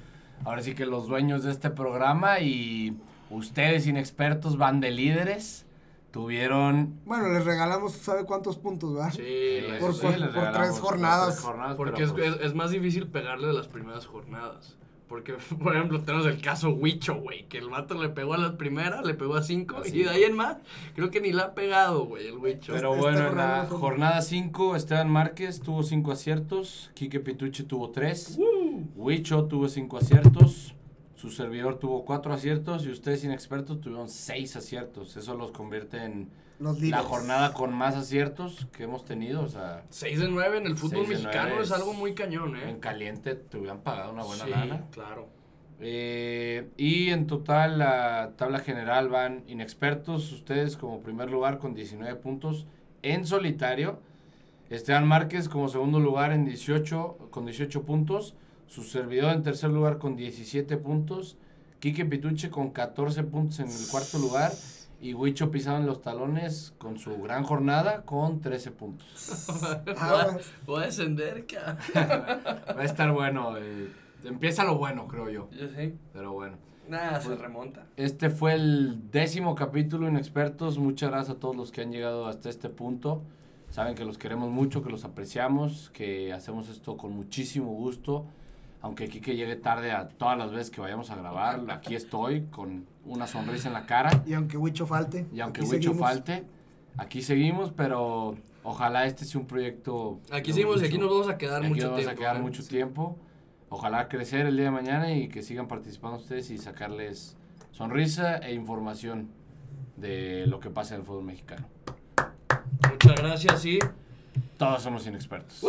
ahora sí que los dueños de este programa y ustedes inexpertos van de líderes. Tuvieron... Bueno, les regalamos, ¿sabe cuántos puntos, va? Sí, por- sí, por- sí. les por tres jornadas. tres jornadas, Porque es, pues, es- es más difícil pegarle de las primeras jornadas. Porque, por ejemplo, tenemos el caso Huicho, güey, que el vato le pegó a las primeras, le pegó a cinco, A y cinco. de ahí en más, creo que ni la ha pegado, güey, el Huicho. Pero Esta bueno, en jornada la jornada 5, Esteban Márquez tuvo 5 aciertos, Quique Pitucci tuvo 3, Huicho tuvo 5 aciertos, su servidor tuvo 4 aciertos y ustedes inexpertos tuvieron 6 aciertos. Eso los convierte en Los la jornada con más aciertos que hemos tenido. O sea, 6 de 9 en el fútbol Seis mexicano nueve es es- algo muy cañón, ¿eh? en caliente te hubieran pagado una buena sí, lana. claro. Eh, y en total, la tabla general van inexpertos. Ustedes como primer lugar con 19 puntos en solitario. Esteban Márquez como segundo lugar en 18, con 18 puntos. Su servidor en tercer lugar con 17 puntos. Quique Pituche con 14 puntos en el cuarto lugar. Y Huicho pisado en los talones con su gran jornada con 13 puntos. Ah, Voy a- descender, cabrón. Va a estar bueno. eh, empieza lo bueno, creo yo. Yo sé. Pero bueno. Nada, se Pues- remonta. Este fue el décimo capítulo Inexpertos. Muchas gracias a todos los que han llegado hasta este punto. Saben que los queremos mucho, que los apreciamos, que hacemos esto con muchísimo gusto. Aunque Kike llegue tarde a todas las veces que vayamos a grabar, aquí estoy con una sonrisa en la cara. Y aunque Huicho falte. Y aunque aquí Huicho falte, aquí seguimos, pero ojalá este sea un proyecto. Aquí seguimos y aquí mucho- nos vamos a quedar aquí mucho nos vamos tiempo. a quedar ¿eh? mucho Sí. tiempo. Ojalá crecer el día de mañana y que sigan participando ustedes y sacarles sonrisa e información de lo que pasa en el fútbol mexicano. Muchas gracias y... Todos somos inexpertos.